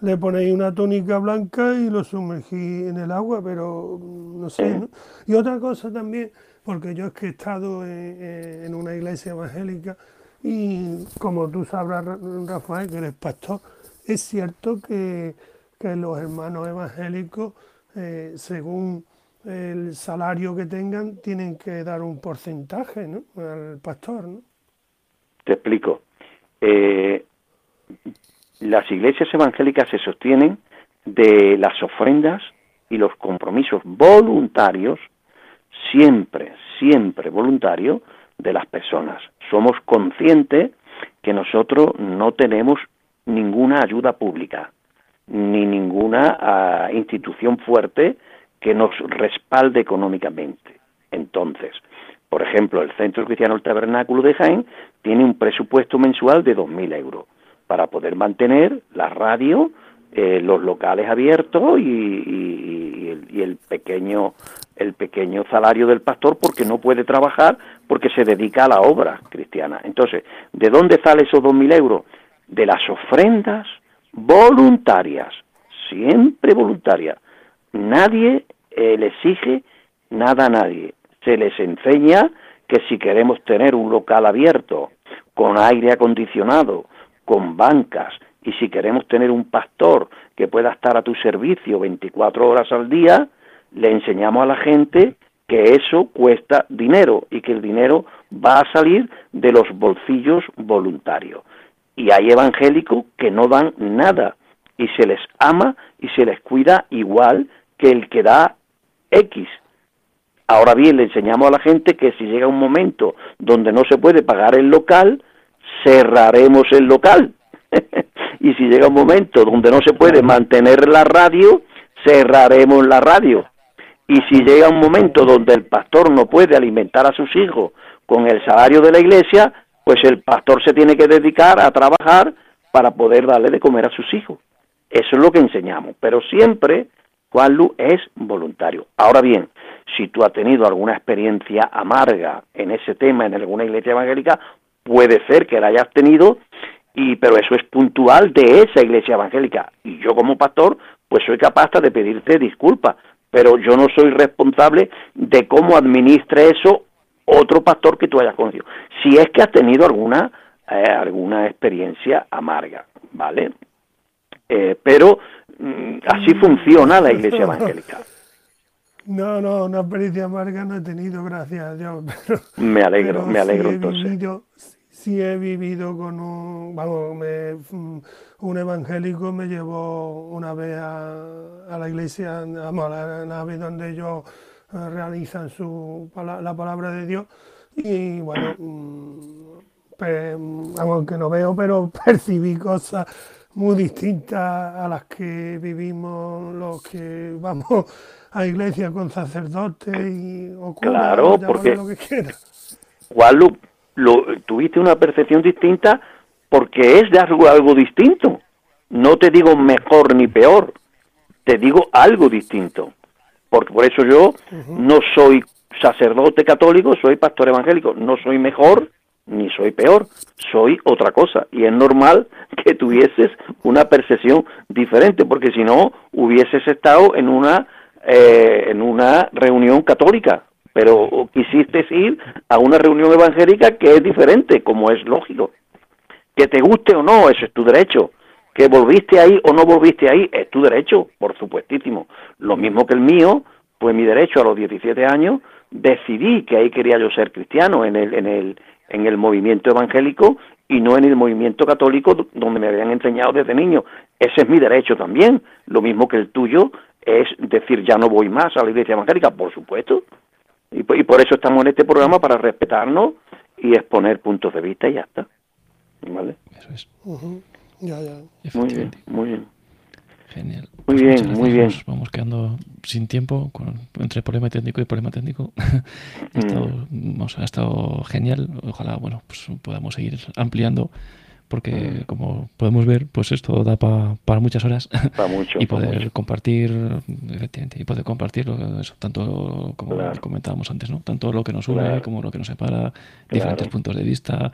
le ponéis una tónica blanca y lo sumergís en el agua, pero mm, no sé, ¿no? Y otra cosa también, porque yo es que he estado en, una iglesia evangélica y como tú sabrás, Rafael, que eres pastor, es cierto que, los hermanos evangélicos, eh, según el salario que tengan, tienen que dar un porcentaje ¿no? al pastor, ¿no? Te explico. Eh, las iglesias evangélicas se sostienen de las ofrendas y los compromisos voluntarios, siempre, siempre voluntarios, de las personas. Somos conscientes que nosotros no tenemos ninguna ayuda pública, ni ninguna ah, institución fuerte que nos respalde económicamente. Entonces, por ejemplo, el Centro Cristiano del Tabernáculo de Jaén tiene un presupuesto mensual de 2.000 euros para poder mantener la radio, eh, los locales abiertos y, el, pequeño el pequeño salario del pastor porque no puede trabajar porque se dedica a la obra cristiana. Entonces, ¿de dónde sale esos 2.000 euros? De las ofrendas voluntarias, siempre voluntarias. Nadie eh, le exige nada a nadie. Se les enseña que si queremos tener un local abierto, con aire acondicionado, con bancas, y si queremos tener un pastor que pueda estar a tu servicio 24 horas al día, le enseñamos a la gente que eso cuesta dinero y que el dinero va a salir de los bolsillos voluntarios. Y hay evangélicos que no dan nada y se les ama y se les cuida igual que el que da X. Ahora bien, le enseñamos a la gente que si llega un momento donde no se puede pagar el local, cerraremos el local. y si llega un momento donde no se puede mantener la radio, cerraremos la radio. Y si llega un momento donde el pastor no puede alimentar a sus hijos con el salario de la iglesia, pues el pastor se tiene que dedicar a trabajar para poder darle de comer a sus hijos. Eso es lo que enseñamos, pero siempre Juanlu es voluntario. Ahora bien, si tú has tenido alguna experiencia amarga en ese tema en alguna iglesia evangélica, puede ser que la hayas tenido, y pero eso es puntual de esa iglesia evangélica. Y yo como pastor, pues soy capaz de pedirte disculpas, pero yo no soy responsable de cómo administre eso otro pastor que tú hayas conocido. Si es que has tenido alguna eh, alguna experiencia amarga, ¿vale? Eh, pero mm, así funciona la iglesia evangélica. No, no, una experiencia amarga no he tenido, gracias a Dios. me alegro, me alegro entonces sí he vivido con un, vamos, un evangélico me llevó una vez a, la iglesia, vamos, a la nave donde ellos eh, realizan su, la palabra de Dios y bueno, mm, vamos, que no veo, pero percibí cosas muy distintas a las que vivimos los que vamos a iglesia con sacerdotes y o claro, porque lo que quiera lo, tuviste una percepción distinta porque es de algo, algo distinto. No te digo mejor ni peor, te digo algo distinto. Porque por eso yo no soy sacerdote católico, soy pastor evangélico, no soy mejor ni soy peor, soy otra cosa. Y es normal que tuvieses una percepción diferente, porque si no hubieses estado en una, eh, en una reunión católica, pero quisiste ir a una reunión evangélica que es diferente, como es lógico. Que te guste o no, eso es tu derecho. Que volviste ahí o no volviste ahí, es tu derecho, por supuestísimo. Lo mismo que el mío, pues mi derecho a los 17 años, decidí que ahí quería yo ser cristiano en el, en el, en el movimiento evangélico y no en el movimiento católico donde me habían enseñado desde niño. Ese es mi derecho también, lo mismo que el tuyo es decir ya no voy más a la iglesia evangélica, por supuesto, y, por eso estamos en este programa, para respetarnos y exponer puntos de vista y ya está. ¿Vale? Eso es. ya, ya. Muy bien, muy bien. Genial. Muy pues bien, muy bien. vamos quedando sin tiempo con, entre problema técnico y problema técnico. ha, estado, mm. ha estado genial. Ojalá, bueno, pues podamos seguir ampliando porque como podemos ver, pues esto da para muchas horas. Y poder compartir, efectivamente, y poder compartir eso, tanto como comentábamos antes, ¿no? Tanto lo que nos une como lo que nos separa, diferentes puntos de vista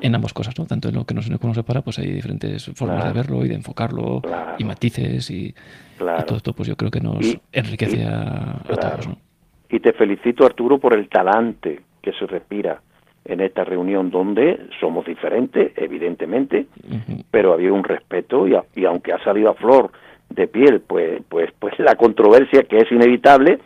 en ambas cosas, ¿no? Tanto en lo que nos une como nos separa, pues hay diferentes formas de verlo y de enfocarlo y matices y, todo esto, pues yo creo que nos enriquece a, a todos, ¿no? Y te felicito, Arturo, por el talante que se respira en esta reunión donde somos diferentes, evidentemente, pero había un respeto y, y, aunque ha salido a flor de piel, pues, pues, pues la controversia que es inevitable,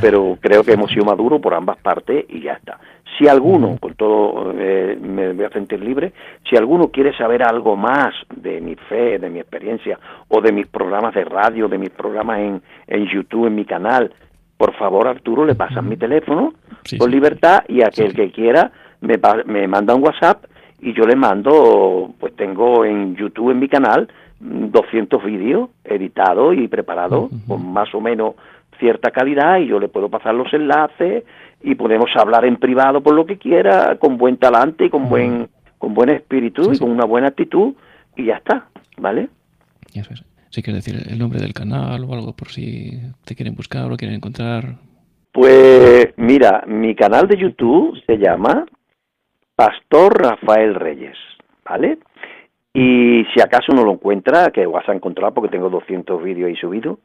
pero creo que hemos sido maduros por ambas partes y ya está. Si alguno, con todo eh, me voy a sentir libre, si alguno quiere saber algo más de mi fe, de mi experiencia, o de mis programas de radio, de mis programas en, en YouTube, en mi canal, por favor Arturo, le pasan mi teléfono con libertad y aquel que quiera me, me manda un WhatsApp y yo le mando, pues tengo en YouTube, en mi canal, 200 vídeos editados y preparados con más o menos cierta calidad y yo le puedo pasar los enlaces y podemos hablar en privado por lo que quiera, con buen talante y con buen con buen espíritu y con una buena actitud y ya está, ¿vale? Eso es. Si quieres decir el nombre del canal o algo por si te quieren buscar o lo quieren encontrar. Pues mira, mi canal de YouTube se llama Pastor Rafael Reyes, ¿vale? Y si acaso no lo encuentra, que vas a encontrar porque tengo 200 vídeos ahí subidos,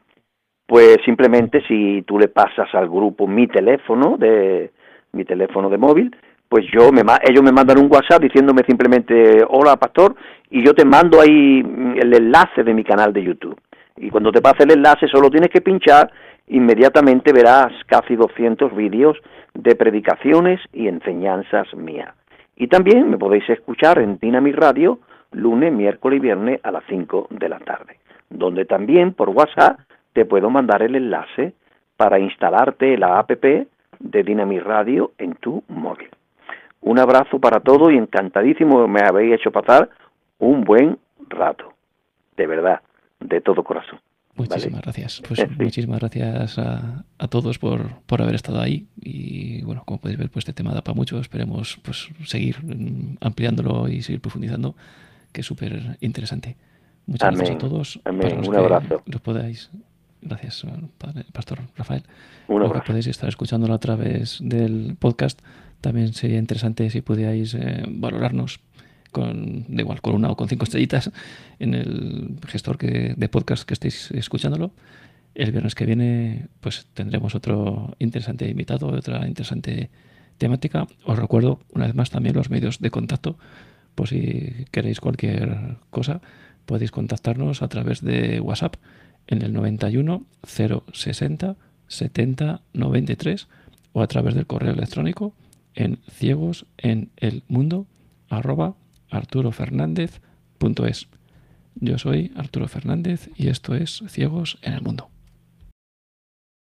pues simplemente si tú le pasas al grupo mi teléfono de mi teléfono de móvil, pues yo me ellos me mandan un WhatsApp diciéndome simplemente hola pastor y yo te mando ahí el enlace de mi canal de YouTube. Y cuando te pase el enlace solo tienes que pinchar, inmediatamente verás casi 200 vídeos de predicaciones y enseñanzas mías. Y también me podéis escuchar en Dinami Radio lunes, miércoles y viernes a las 5 de la tarde, donde también por WhatsApp te puedo mandar el enlace para instalarte la app de Dynamic Radio en tu móvil. Un abrazo para todos y encantadísimo me habéis hecho pasar un buen rato. De verdad, de todo corazón. Muchísimas gracias. Pues muchísimas gracias a, todos por, por, haber estado ahí. Y bueno, como podéis ver, pues este tema da para mucho. Esperemos pues seguir ampliándolo y seguir profundizando, que es súper interesante. Muchas gracias a todos. Un abrazo. Lo podáis Gracias, Pastor Rafael. Lo que podéis estar escuchándolo a través del podcast. También sería interesante si pudierais eh, valorarnos con, de igual, con una o con cinco estrellitas en el gestor que, de podcast que estéis escuchándolo. El viernes que viene, pues tendremos otro interesante invitado, otra interesante temática. Os recuerdo una vez más también los medios de contacto, por si queréis cualquier cosa, podéis contactarnos a través de WhatsApp en el 91 060 70 93 o a través del correo electrónico en ciegos en el mundo arturofernandez.es. Yo soy Arturo Fernández y esto es Ciegos en el Mundo.